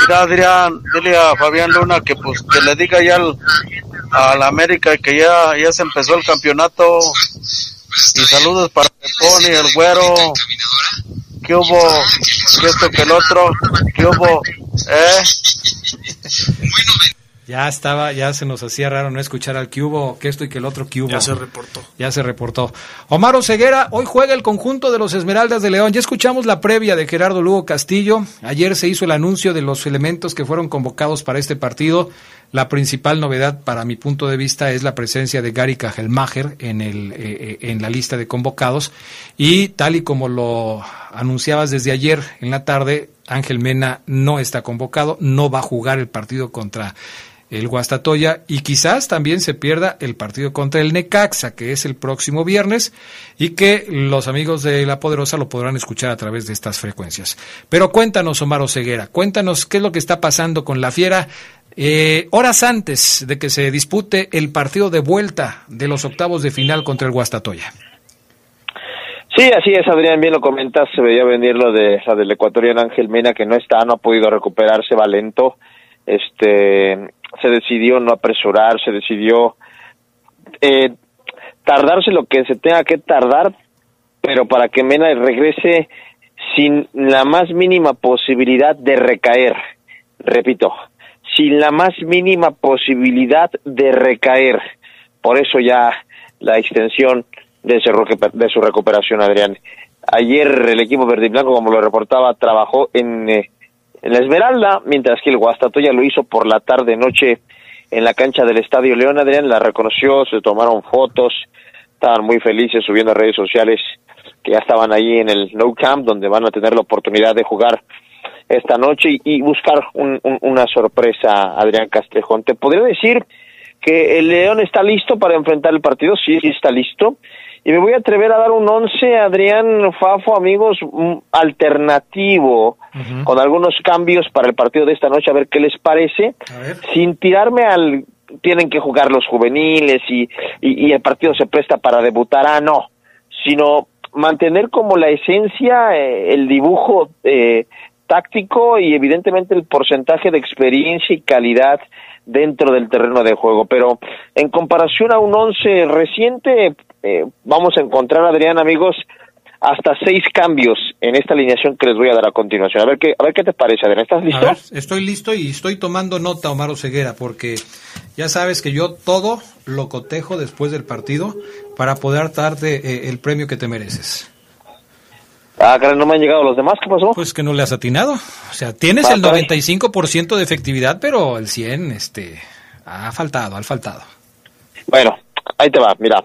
Mira, Adrián, dile a Fabián Luna que pues que le diga ya al, a la América que ya, ya se empezó el campeonato. Y saludos para Pony, el güero. ¿Qué hubo? ¿Qué esto que el otro? ¿Qué hubo? ¿Eh? Ya estaba, ya se nos hacía raro no escuchar al cubo, que esto y que el otro cubo. Ya se reportó. Ya se reportó. Omar Ceguera, hoy juega el conjunto de los Esmeraldas de León. Ya escuchamos la previa de Gerardo Lugo Castillo. Ayer se hizo el anuncio de los elementos que fueron convocados para este partido. La principal novedad, para mi punto de vista, es la presencia de Gary Kajelmacher en, el, eh, eh, en la lista de convocados. Y tal y como lo anunciabas desde ayer en la tarde, Ángel Mena no está convocado, no va a jugar el partido contra el Guastatoya y quizás también se pierda el partido contra el Necaxa, que es el próximo viernes y que los amigos de La Poderosa lo podrán escuchar a través de estas frecuencias. Pero cuéntanos, Omar Ceguera, cuéntanos qué es lo que está pasando con la Fiera eh, horas antes de que se dispute el partido de vuelta de los octavos de final contra el Guastatoya. Sí, así es, Adrián, bien lo comentas, se veía venir lo de la del ecuatoriano Ángel Mena, que no está, no ha podido recuperarse, va lento, este, se decidió no apresurar, se decidió eh, tardarse lo que se tenga que tardar, pero para que Mena regrese sin la más mínima posibilidad de recaer. Repito, sin la más mínima posibilidad de recaer. Por eso ya la extensión de su, recuperación, Adrián. Ayer el equipo verde y blanco, como lo reportaba, trabajó en eh, en la Esmeralda, mientras que el Guastatoya lo hizo por la tarde-noche en la cancha del Estadio León. Adrián la reconoció, se tomaron fotos, estaban muy felices subiendo a redes sociales que ya estaban ahí en el No Camp, donde van a tener la oportunidad de jugar esta noche y, buscar una sorpresa, Adrián Castrejón. Te podría decir que el León está listo para enfrentar el partido, sí está listo. Y me voy a atrever a dar un once, Adrián Fafo, amigos, alternativo, con algunos cambios para el partido de esta noche, a ver qué les parece, sin tirarme al tienen que jugar los juveniles y, y, el partido se presta para debutar, ah, no, sino mantener como la esencia, eh, el dibujo eh, táctico y evidentemente el porcentaje de experiencia y calidad dentro del terreno de juego. Pero en comparación a un once reciente, eh, vamos a encontrar, Adrián, amigos, hasta seis cambios en esta alineación que les voy a dar a continuación. A ver qué, a ver qué te parece, Adrián. ¿Estás listo? estoy listo y estoy tomando nota, Omar Ceguera, porque ya sabes que yo todo lo cotejo después del partido para poder darte eh, el premio que te mereces. Ah, no me han llegado los demás, ¿qué pasó? Pues que no le has atinado. O sea, tienes el 95% de efectividad, pero el 100, este, ha faltado, ha faltado. Bueno, ahí te va, mira.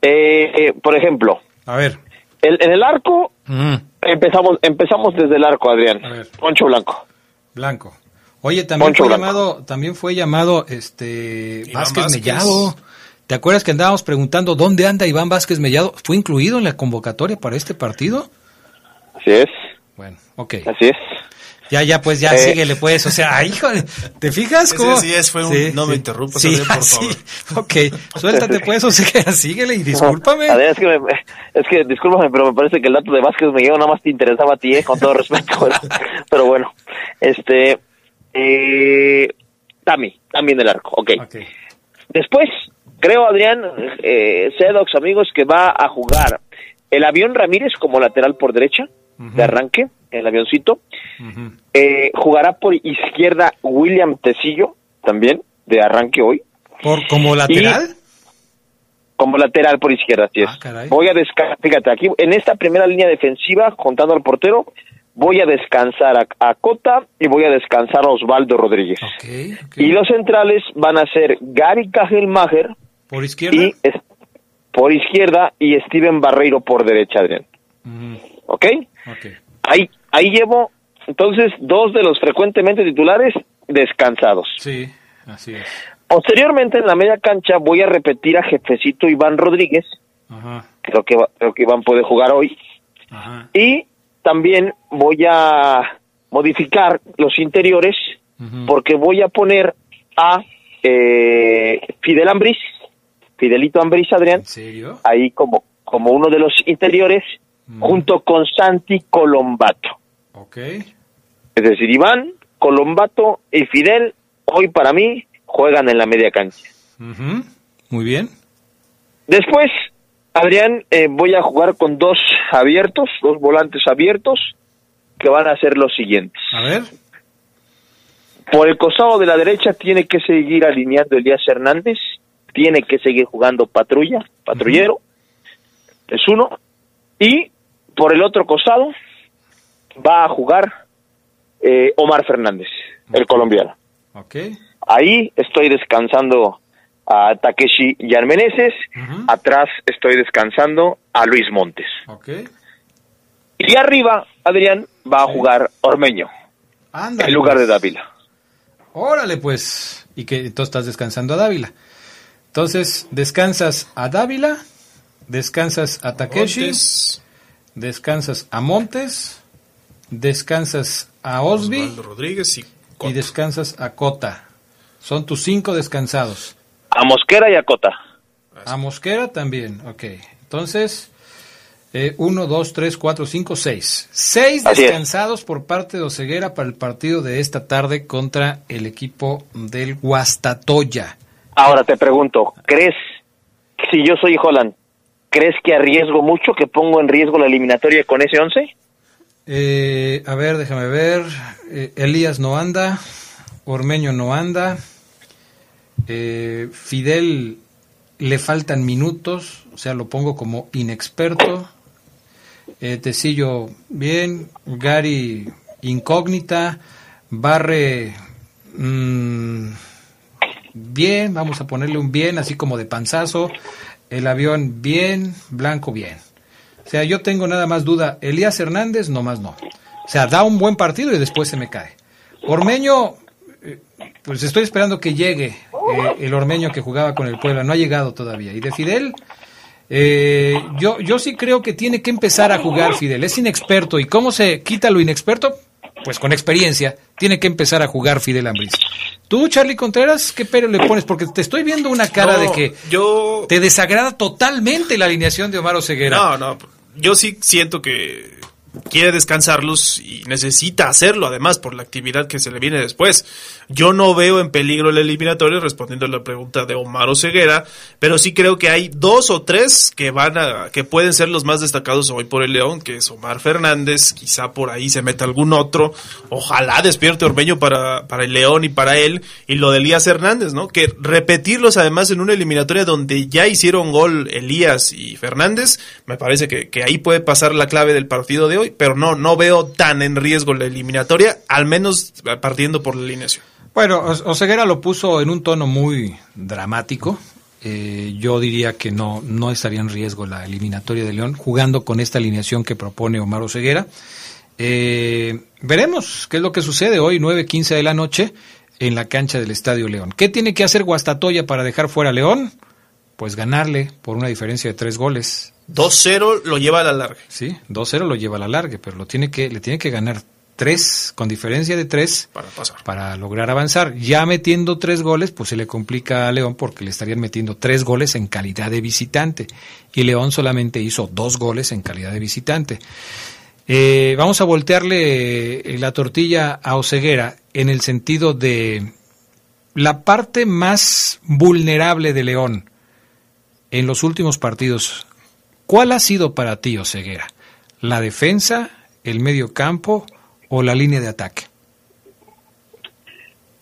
Eh, por ejemplo, a ver, en el arco mm. empezamos empezamos desde el arco, Adrián. Poncho Blanco. Blanco. Oye, también fue llamado, también fue llamado este Vázquez, Mellado. ¿Te acuerdas que andábamos preguntando dónde anda Iván Vázquez Mellado? ¿Fue incluido en la convocatoria para este partido? Así es. Bueno, ok. Así es. Ya, ya, pues ya, eh, síguele, pues. O sea, híjole, ¿te fijas cómo? Sí, sí, fue un, no me interrumpas, sí, por favor. Ok, suéltate, pues, o sea, síguele y discúlpame. A ver, es que, me, es que, discúlpame, pero me parece que el dato de Vázquez me nada más te interesaba a ti, ¿eh? Con todo respeto, pero, pero bueno. Este, eh, Tami, también del arco, ok. okay. Después, creo, Adrián, eh, Sedox, amigos, que va a jugar el avión Ramírez como lateral por derecha, de arranque el avioncito. Eh, jugará por izquierda William Tecillo, también, de arranque hoy. ¿Por como lateral? como lateral por izquierda, así es. Ah, voy a descansar, fíjate, aquí en esta primera línea defensiva, contando al portero, voy a descansar a, Cota y voy a descansar a Osvaldo Rodríguez. Y los centrales van a ser Gary Cajelmacher. ¿Por izquierda? Y, por izquierda y Steven Barreiro por derecha, Adrián. ¿Ok? Ahí, ahí llevo entonces dos de los frecuentemente titulares descansados. Sí, así es. Posteriormente en la media cancha voy a repetir a jefecito Iván Rodríguez. Creo que creo que Iván puede jugar hoy. Y también voy a modificar los interiores porque voy a poner a eh, Fidel Ambris, Fidelito Ambris Adrián, ahí como como uno de los interiores junto con Santi Colombato. Ok. Es decir, Iván, Colombato y Fidel, hoy para mí, juegan en la media cancha. Muy bien. Después, Adrián, eh, voy a jugar con dos abiertos, dos volantes abiertos, que van a ser los siguientes. A ver. Por el costado de la derecha tiene que seguir alineando Elías Hernández, tiene que seguir jugando patrulla, patrullero, es uno. Y por el otro costado va a jugar eh, Omar Fernández, el colombiano. Okay. Ahí estoy descansando a Takeshi Yarmeneses, atrás estoy descansando a Luis Montes. Okay. Y arriba, Adrián, va a jugar Ormeño, en lugar de pues. Dávila. Órale, pues. Y que entonces estás descansando a Dávila. Entonces, descansas a Dávila, descansas a Takeshi, Montes. descansas a Montes, descansas a Osby Osvaldo Rodríguez y y descansas a Cota. Son tus cinco descansados. A Mosquera y a Cota. A Mosquera también, ok. Entonces, eh, uno, dos, tres, cuatro, cinco, seis. Seis Así es. descansados por parte de Oseguera para el partido de esta tarde contra el equipo del Guastatoya. Ahora te pregunto, ¿crees, si yo soy Holland, ¿crees que arriesgo mucho, que pongo en riesgo la eliminatoria con ese 11? Eh, a ver, déjame ver. Eh, Elías no anda. Ormeño no anda. Eh, Fidel le faltan minutos, o sea, lo pongo como inexperto. Eh, Tecillo, bien. Gary, incógnita. Barre, mm, bien. Vamos a ponerle un bien, así como de panzazo. El avión, bien. Blanco, bien. O sea, yo tengo nada más duda. Elías Hernández, no más no. O sea, da un buen partido y después se me cae. Ormeño, eh, pues estoy esperando que llegue eh, el Ormeño que jugaba con el Puebla. No ha llegado todavía. Y de Fidel, eh, yo, yo sí creo que tiene que empezar a jugar Fidel. Es inexperto. ¿Y cómo se quita lo inexperto? Pues con experiencia. Tiene que empezar a jugar Fidel Ambriz. Tú, Charlie Contreras, ¿qué pero le pones? Porque te estoy viendo una cara No, de que yo te desagrada totalmente la alineación de Omar Oseguera. No, no, yo sí siento que quiere descansarlos y necesita hacerlo además por la actividad que se le viene después. Yo no veo en peligro el eliminatorio respondiendo a la pregunta de Omar Ceguera, pero sí creo que hay dos o tres que van a que pueden ser los más destacados hoy por el León, que es Omar Fernández, quizá por ahí se meta algún otro, ojalá despierte Ormeño para, para el León y para él, y lo de Elías Hernández, ¿no? Que repetirlos además en una eliminatoria donde ya hicieron gol Elías y Fernández, me parece que, que ahí puede pasar la clave del partido de hoy, pero no, no veo tan en riesgo la eliminatoria, al menos partiendo por la alineación. Bueno, Oseguera lo puso en un tono muy dramático. Eh, yo diría que no, no estaría en riesgo la eliminatoria de León jugando con esta alineación que propone Omar Oseguera. Eh, veremos qué es lo que sucede hoy, 9.15 de la noche, en la cancha del Estadio León. ¿Qué tiene que hacer Guastatoya para dejar fuera a León? Pues ganarle por una diferencia de tres goles. 2-0 lo lleva a la larga. Sí, 2-0 lo lleva a la larga, pero lo tiene que, le tiene que ganar tres, con diferencia de tres, para pasar. Para lograr avanzar. Ya metiendo tres goles, pues se le complica a León porque le estarían metiendo tres goles en calidad de visitante. Y León solamente hizo dos goles en calidad de visitante. Eh, vamos a voltearle eh, la tortilla a Oceguera en el sentido de la parte más vulnerable de León en los últimos partidos. ¿Cuál ha sido para ti, Oceguera? ¿La defensa, el medio campo o la línea de ataque?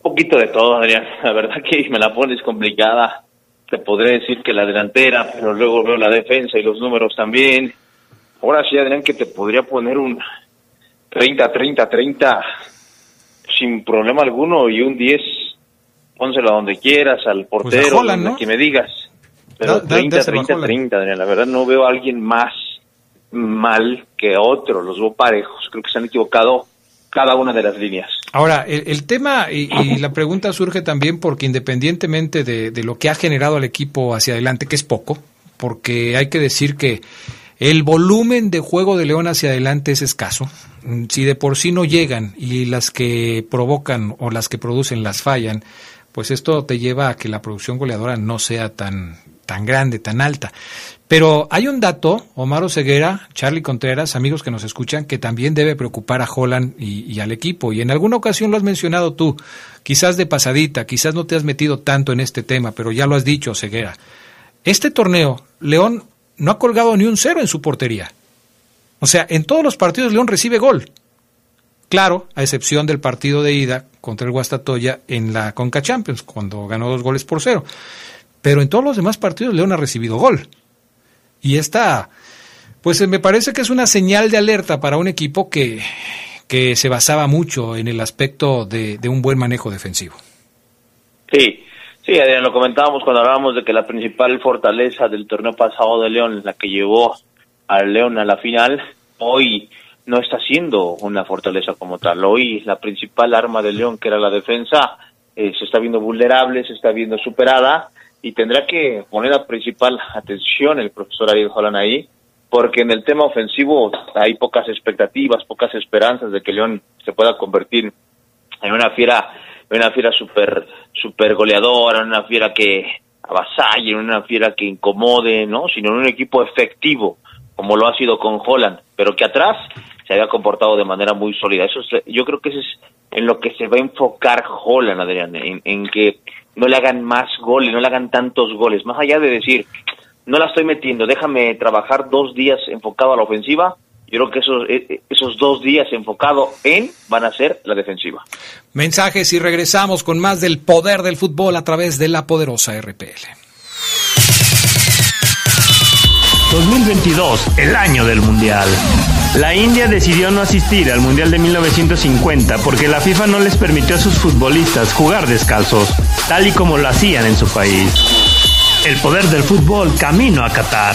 Un poquito de todo, Adrián. La verdad que me la pones complicada. Te podré decir que la delantera, pero luego veo la defensa y los números también. Ahora sí, Adrián, que te podría poner un 30, 30, 30 sin problema alguno y un 10, pónselo a donde quieras, al portero, Pues a Holland, que me digas. Pero Da- da- 30, dáselo a 30, Holland. 30, Adrián. La verdad no veo a alguien más mal que otro. Los veo parejos. Creo que se han equivocado cada una de las líneas. Ahora, el, el tema y, y la pregunta surge también porque independientemente de, de lo que ha generado al equipo hacia adelante, que es poco, porque hay que decir que el volumen de juego de León hacia adelante es escaso. Mm, Si de por sí no llegan y las que provocan o las que producen las fallan, pues esto te lleva a que la producción goleadora no sea tan, tan grande, tan alta. Pero hay un dato, Omar Ceguera, Charlie Contreras, amigos que nos escuchan, que también debe preocupar a Holland y, al equipo. Y en alguna ocasión lo has mencionado tú, quizás de pasadita, quizás no te has metido tanto en este tema, pero ya lo has dicho, Ceguera. Este torneo, León no ha colgado ni un cero en su portería. O sea, en todos los partidos León recibe gol. claro, a excepción del partido de ida contra el Guastatoya en la Conca Champions, cuando ganó dos goles por cero. Pero en todos los demás partidos León ha recibido gol. Y esta, pues me parece que es una señal de alerta para un equipo que, que se basaba mucho en el aspecto de, de un buen manejo defensivo. Sí, sí, Adrián, lo comentábamos cuando hablábamos de que la principal fortaleza del torneo pasado de León, la que llevó al León a la final, hoy no está siendo una fortaleza como tal. Hoy la principal arma de León, que era la defensa, eh, se está viendo vulnerable, se está viendo superada y tendrá que poner a principal atención el profesor Ariel Holland ahí, porque en el tema ofensivo hay pocas expectativas, pocas esperanzas de que León se pueda convertir en una fiera, en una fiera super, super goleadora, en una fiera que avasalle, en una fiera que incomode, ¿no? Sino en un equipo efectivo, como lo ha sido con Holland, pero que atrás se había comportado de manera muy sólida. Eso yo creo que eso es en lo que se va a enfocar Holland, Adrián, en, en que no le hagan más goles, no le hagan tantos goles, más allá de decir, no la estoy metiendo, déjame trabajar dos días enfocado a la ofensiva, yo creo que esos, e, e, esos dos días enfocado en van a ser la defensiva. Mensajes y regresamos con más del poder del fútbol a través de la poderosa RPL. 2022, el año del Mundial. La India decidió no asistir al Mundial de 1950 porque la FIFA no les permitió a sus futbolistas jugar descalzos, tal y como lo hacían en su país. El poder del fútbol camino a Qatar.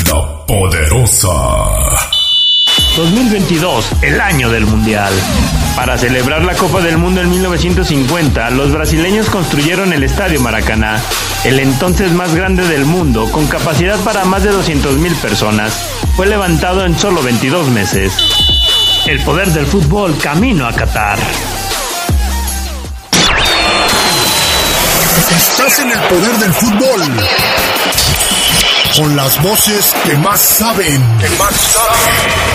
la poderosa. 2022, el año del Mundial. Para celebrar la Copa del Mundo en 1950, los brasileños construyeron el Estadio Maracaná, el entonces más grande del mundo, con capacidad para más de 200.000 personas. Fue levantado en solo 22 meses. El poder del fútbol camino a Qatar. Estás en el poder del fútbol. Con las voces que más saben. Que más saben.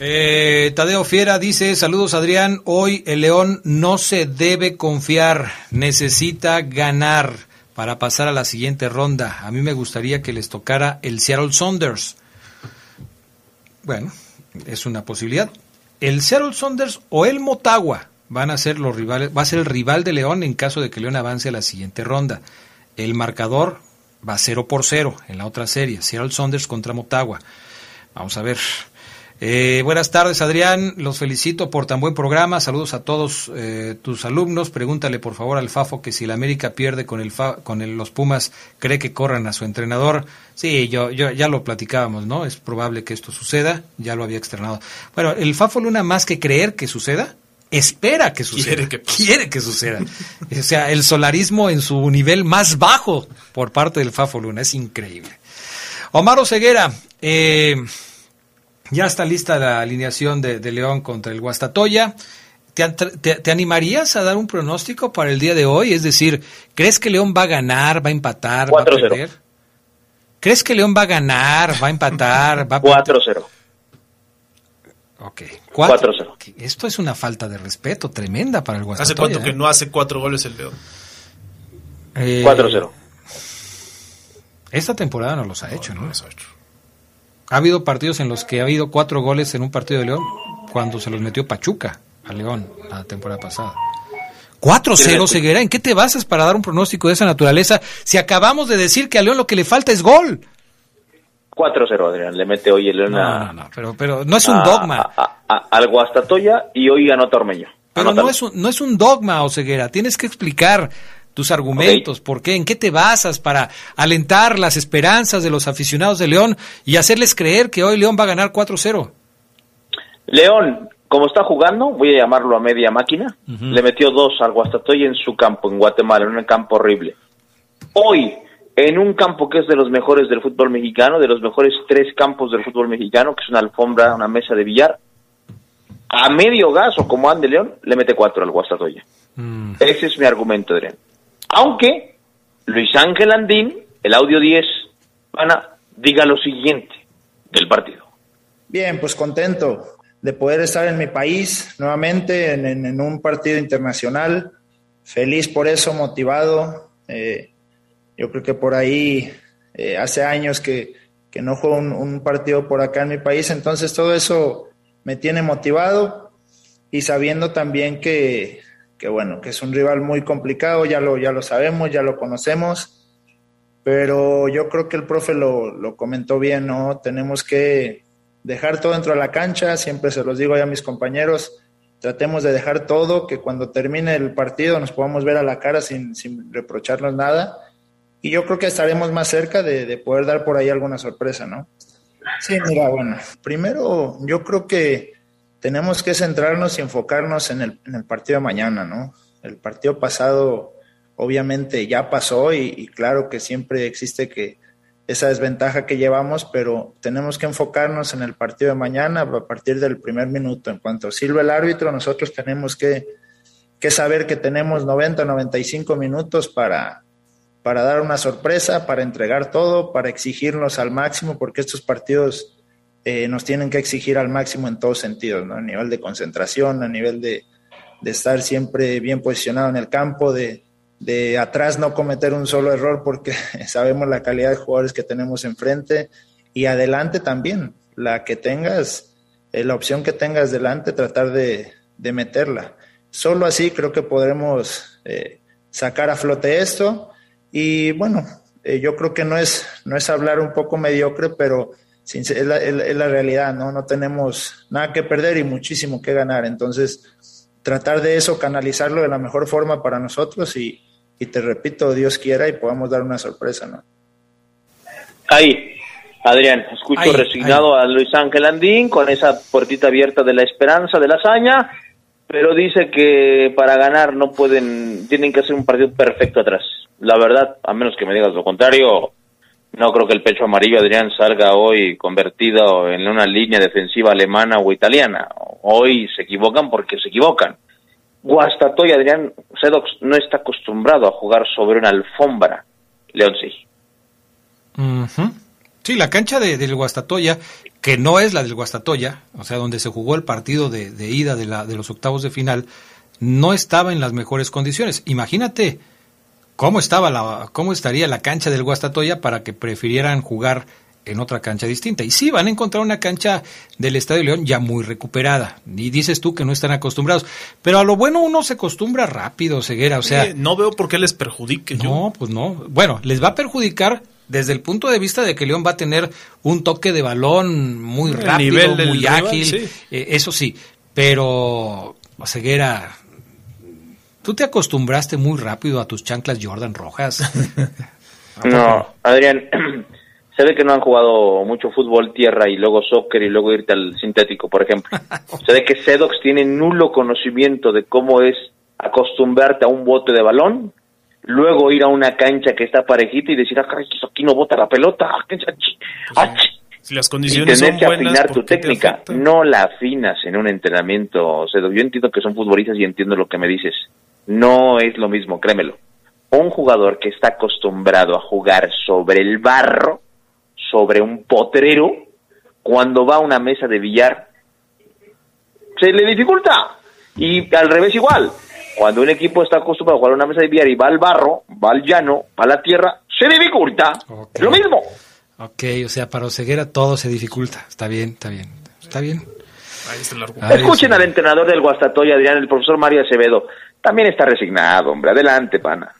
Eh, Tadeo Fiera dice, saludos Adrián, hoy el León no se debe confiar, necesita ganar para pasar a la siguiente ronda. A mí me gustaría que les tocara el Seattle Saunders. Bueno, es una posibilidad. El Seattle Saunders o el Motagua van a ser los rivales, va a ser el rival de León en caso de que León avance a la siguiente ronda. El marcador va 0 por 0 en la otra serie, Seattle Saunders contra Motagua. Vamos a ver. Eh, buenas tardes, Adrián. Los felicito por tan buen programa. Saludos a todos eh, tus alumnos. Pregúntale, por favor, al Fafo que si la América pierde con el con los Pumas, cree que corran a su entrenador. Sí, yo, yo ya lo platicábamos, ¿no? Es probable que esto suceda. Ya lo había externado. Bueno, el Fafo Luna, más que creer que suceda, espera que suceda. Quiere que, quiere que suceda. o sea, el solarismo en su nivel más bajo por parte del Fafo Luna. Es increíble. Omar Ceguera, eh ya está lista la alineación de, León contra el Guastatoya. ¿Te, animarías a dar un pronóstico para el día de hoy? Es decir, ¿crees que León va a ganar, va a empatar, va a perder? ¿Crees que León va a ganar, va a empatar, va a 4-0. Ok, 4-0. Esto es una falta de respeto tremenda para el Guastatoya. ¿Hace cuánto que ¿eh? no hace cuatro goles el León? 4-0. Eh, esta temporada no los ha hecho, ¿no? ¿no? Los ha hecho. Ha habido partidos en los que ha habido cuatro goles en un partido de León cuando se los metió Pachuca a León la temporada pasada. 4-0, Ceguera. ¿En qué te basas para dar un pronóstico de esa naturaleza si acabamos de decir que a León lo que le falta es gol? 4-0, Adrián. Le mete hoy el León no, no, no, pero, pero no es un dogma. al Guastatoya y hoy ganó Tormeño. Pero no es, un, no es un dogma, Oseguera. Tienes que explicar tus argumentos, por qué, en qué te basas para alentar las esperanzas de los aficionados de León y hacerles creer que hoy León va a ganar 4-0. León, como está jugando, voy a llamarlo a media máquina, le metió dos al Guastatoya en su campo, en Guatemala, en un campo horrible. Hoy, en un campo que es de los mejores del fútbol mexicano, de los mejores tres campos del fútbol mexicano, que es una alfombra, una mesa de billar, a medio gas o como ande León, le mete cuatro al Guastatoya. Mm. Ese es mi argumento, Adrián. Aunque Luis Ángel Andín, el audio 10, Ana, diga lo siguiente del partido. Bien, pues contento de poder estar en mi país nuevamente en, un partido internacional. Feliz por eso, motivado. Eh, yo creo que por ahí eh, hace años que, no juego un, partido por acá en mi país, entonces todo eso me tiene motivado y sabiendo también que, bueno, que es un rival muy complicado, ya lo, ya lo sabemos, ya lo conocemos, pero yo creo que el profe lo, lo comentó bien, ¿no? Tenemos que dejar todo dentro de la cancha, siempre se los digo ya a mis compañeros, tratemos de dejar todo, que cuando termine el partido nos podamos ver a la cara sin, sin reprocharnos nada y yo creo que estaremos más cerca de, poder dar por ahí alguna sorpresa, ¿no? Sí, mira, bueno, primero yo creo que tenemos que centrarnos y enfocarnos en el, en el partido de mañana, ¿no? El partido pasado obviamente ya pasó y, claro que siempre existe que esa desventaja que llevamos, pero tenemos que enfocarnos en el partido de mañana a partir del primer minuto. En cuanto sirve el árbitro, nosotros tenemos que, saber que tenemos 90, 95 minutos para dar una sorpresa, para entregar todo, para exigirnos al máximo, porque estos partidos eh, nos tienen que exigir al máximo en todos sentidos, ¿no? a nivel de concentración, a nivel de, estar siempre bien posicionado en el campo, de, atrás no cometer un solo error porque sabemos la calidad de jugadores que tenemos enfrente y adelante también, la que tengas, eh, la opción que tengas delante, tratar de, meterla. Solo así creo que podremos eh, sacar a flote esto y bueno, eh, yo creo que no es, no es hablar un poco mediocre, pero es la, es la, realidad, ¿no? No tenemos nada que perder y muchísimo que ganar. Entonces, tratar de eso, canalizarlo de la mejor forma para nosotros y, y te repito, Dios quiera y podamos dar una sorpresa, ¿no? Ahí, Adrián, escucho resignado a Luis Ángel Andín con esa puertita abierta de la esperanza, de la hazaña, pero dice que para ganar no pueden, tienen que hacer un partido perfecto atrás la verdad, a menos que me digas lo contrario, no creo que el pecho amarillo Adrián salga hoy convertido en una línea defensiva alemana o italiana. Hoy se equivocan porque se equivocan. Guastatoy Adrián Sedox no está acostumbrado a jugar sobre una alfombra. León sí. Sí, la cancha de, del Guastatoya, que no es la del Guastatoya, o sea, donde se jugó el partido de, de ida de, la, de los octavos de final, no estaba en las mejores condiciones. Imagínate, cómo estaba la, cómo estaría la cancha del Guastatoya para que prefirieran jugar en otra cancha distinta. Y sí, van a encontrar una cancha del Estadio León ya muy recuperada. Y dices tú que no están acostumbrados. Pero a lo bueno uno se acostumbra rápido, ceguera. O sea. no veo por qué les perjudique. No, pues no. Bueno, les va a perjudicar desde el punto de vista de que León va a tener un toque de balón muy rápido, muy ágil. Eh, eso sí. Pero ceguera ¿Tú te acostumbraste muy rápido a tus chanclas Jordan rojas? no, Adrián, se ve que no han jugado mucho fútbol tierra y luego soccer y luego irte al sintético, por ejemplo. se ve que Sedox tiene nulo conocimiento de cómo es acostumbrarte a un bote de balón, luego ir a una cancha que está parejita y decir, ah, aquí no bota la pelota. Ah, pues ah, si las condiciones y tener que afinar tu técnica, no la afinas en un entrenamiento. Yo entiendo que son futbolistas y entiendo lo que me dices no es lo mismo, créemelo. Un jugador que está acostumbrado a jugar sobre el barro, sobre un potrero, cuando va a una mesa de billar, se le dificulta. Y al revés igual. Cuando un equipo está acostumbrado a jugar a una mesa de billar y va al barro, va al llano, va a la tierra, se dificulta. Es lo mismo. Ok, o sea, para Oseguera todo se dificulta. Está bien, está bien. Está bien. Escuchen al entrenador del Guastatoy, Adrián, el profesor Mario Acevedo también está resignado, hombre. Adelante, pana.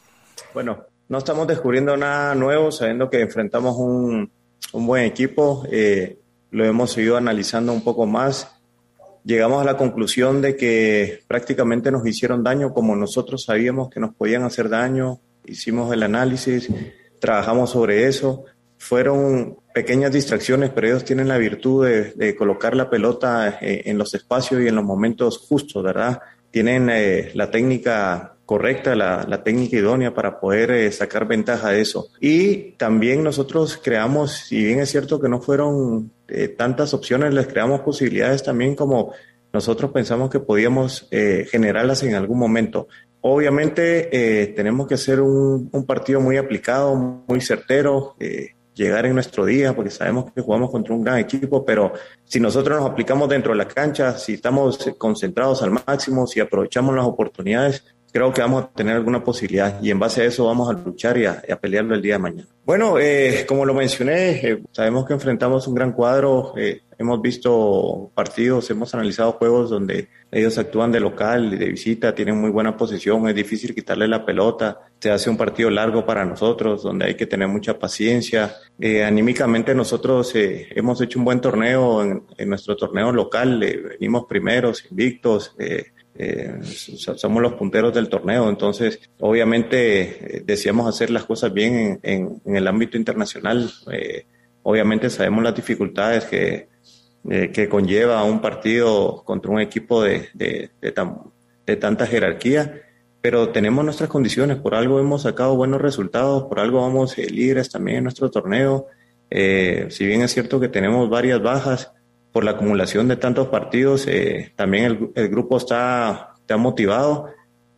Bueno, no estamos descubriendo nada nuevo, sabiendo que enfrentamos un, buen equipo. Eh, lo hemos seguido analizando un poco más llegamos a la conclusión de que prácticamente nos hicieron daño como nosotros sabíamos que nos podían hacer daño, hicimos el análisis, trabajamos sobre eso, fueron pequeñas distracciones, pero ellos tienen la virtud de, colocar la pelota eh, en los espacios y en los momentos justos, ¿verdad? Tienen eh, la técnica correcta, la, técnica idónea para poder eh, sacar ventaja de eso. Y también nosotros creamos, si bien es cierto que no fueron tantas opciones, les creamos posibilidades también como nosotros pensamos que podíamos generarlas en algún momento. Obviamente tenemos que hacer un, un, partido muy aplicado, muy certero, llegar en nuestro día, porque sabemos que jugamos contra un gran equipo, pero si nosotros nos aplicamos dentro de la cancha, si estamos concentrados al máximo, si aprovechamos las oportunidades, creo que vamos a tener alguna posibilidad y en base a eso vamos a luchar y a, pelearlo el día de mañana. Bueno, eh, como lo mencioné, eh, sabemos que enfrentamos un gran cuadro, eh, hemos visto partidos, hemos analizado juegos donde ellos actúan de local y de visita, tienen muy buena posición, es difícil quitarle la pelota, se hace un partido largo para nosotros, donde hay que tener mucha paciencia. anímicamente nosotros hemos hecho un buen torneo en, en nuestro torneo local, venimos primeros, invictos. Eh, somos los punteros del torneo, entonces obviamente eh, deseamos hacer las cosas bien en, el ámbito internacional. Eh, obviamente sabemos las dificultades que, que conlleva un partido contra un equipo de, de, de, tanta jerarquía, pero tenemos nuestras condiciones, por algo hemos sacado buenos resultados, por algo vamos líderes también en nuestro torneo. si bien es cierto que tenemos varias bajas, por la acumulación de tantos partidos, eh, también el, grupo está, motivado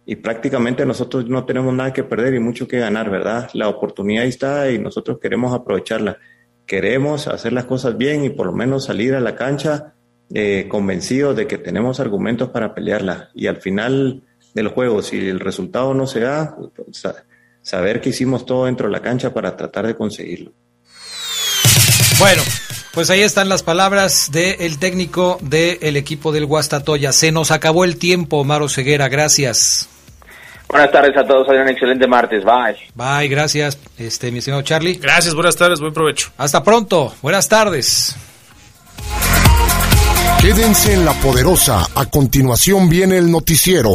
y prácticamente nosotros no tenemos nada que perder y mucho que ganar, ¿verdad? La oportunidad está y nosotros queremos aprovecharla. Queremos hacer las cosas bien y por lo menos salir a la cancha eh, convencidos de que tenemos argumentos para pelearla. Y al final del juego, si el resultado no se da, pues, saber que hicimos todo dentro de la cancha para tratar de conseguirlo. Bueno, pues ahí están las palabras del técnico del equipo del Guastatoya. Se nos acabó el tiempo, Maro Ceguera. Gracias. Buenas tardes a todos. Hoy un excelente martes. Bye. Bye, gracias, este, mi estimado Charlie. Gracias, buenas tardes, buen provecho. Hasta pronto. Buenas tardes. Quédense en la poderosa. A continuación viene el noticiero.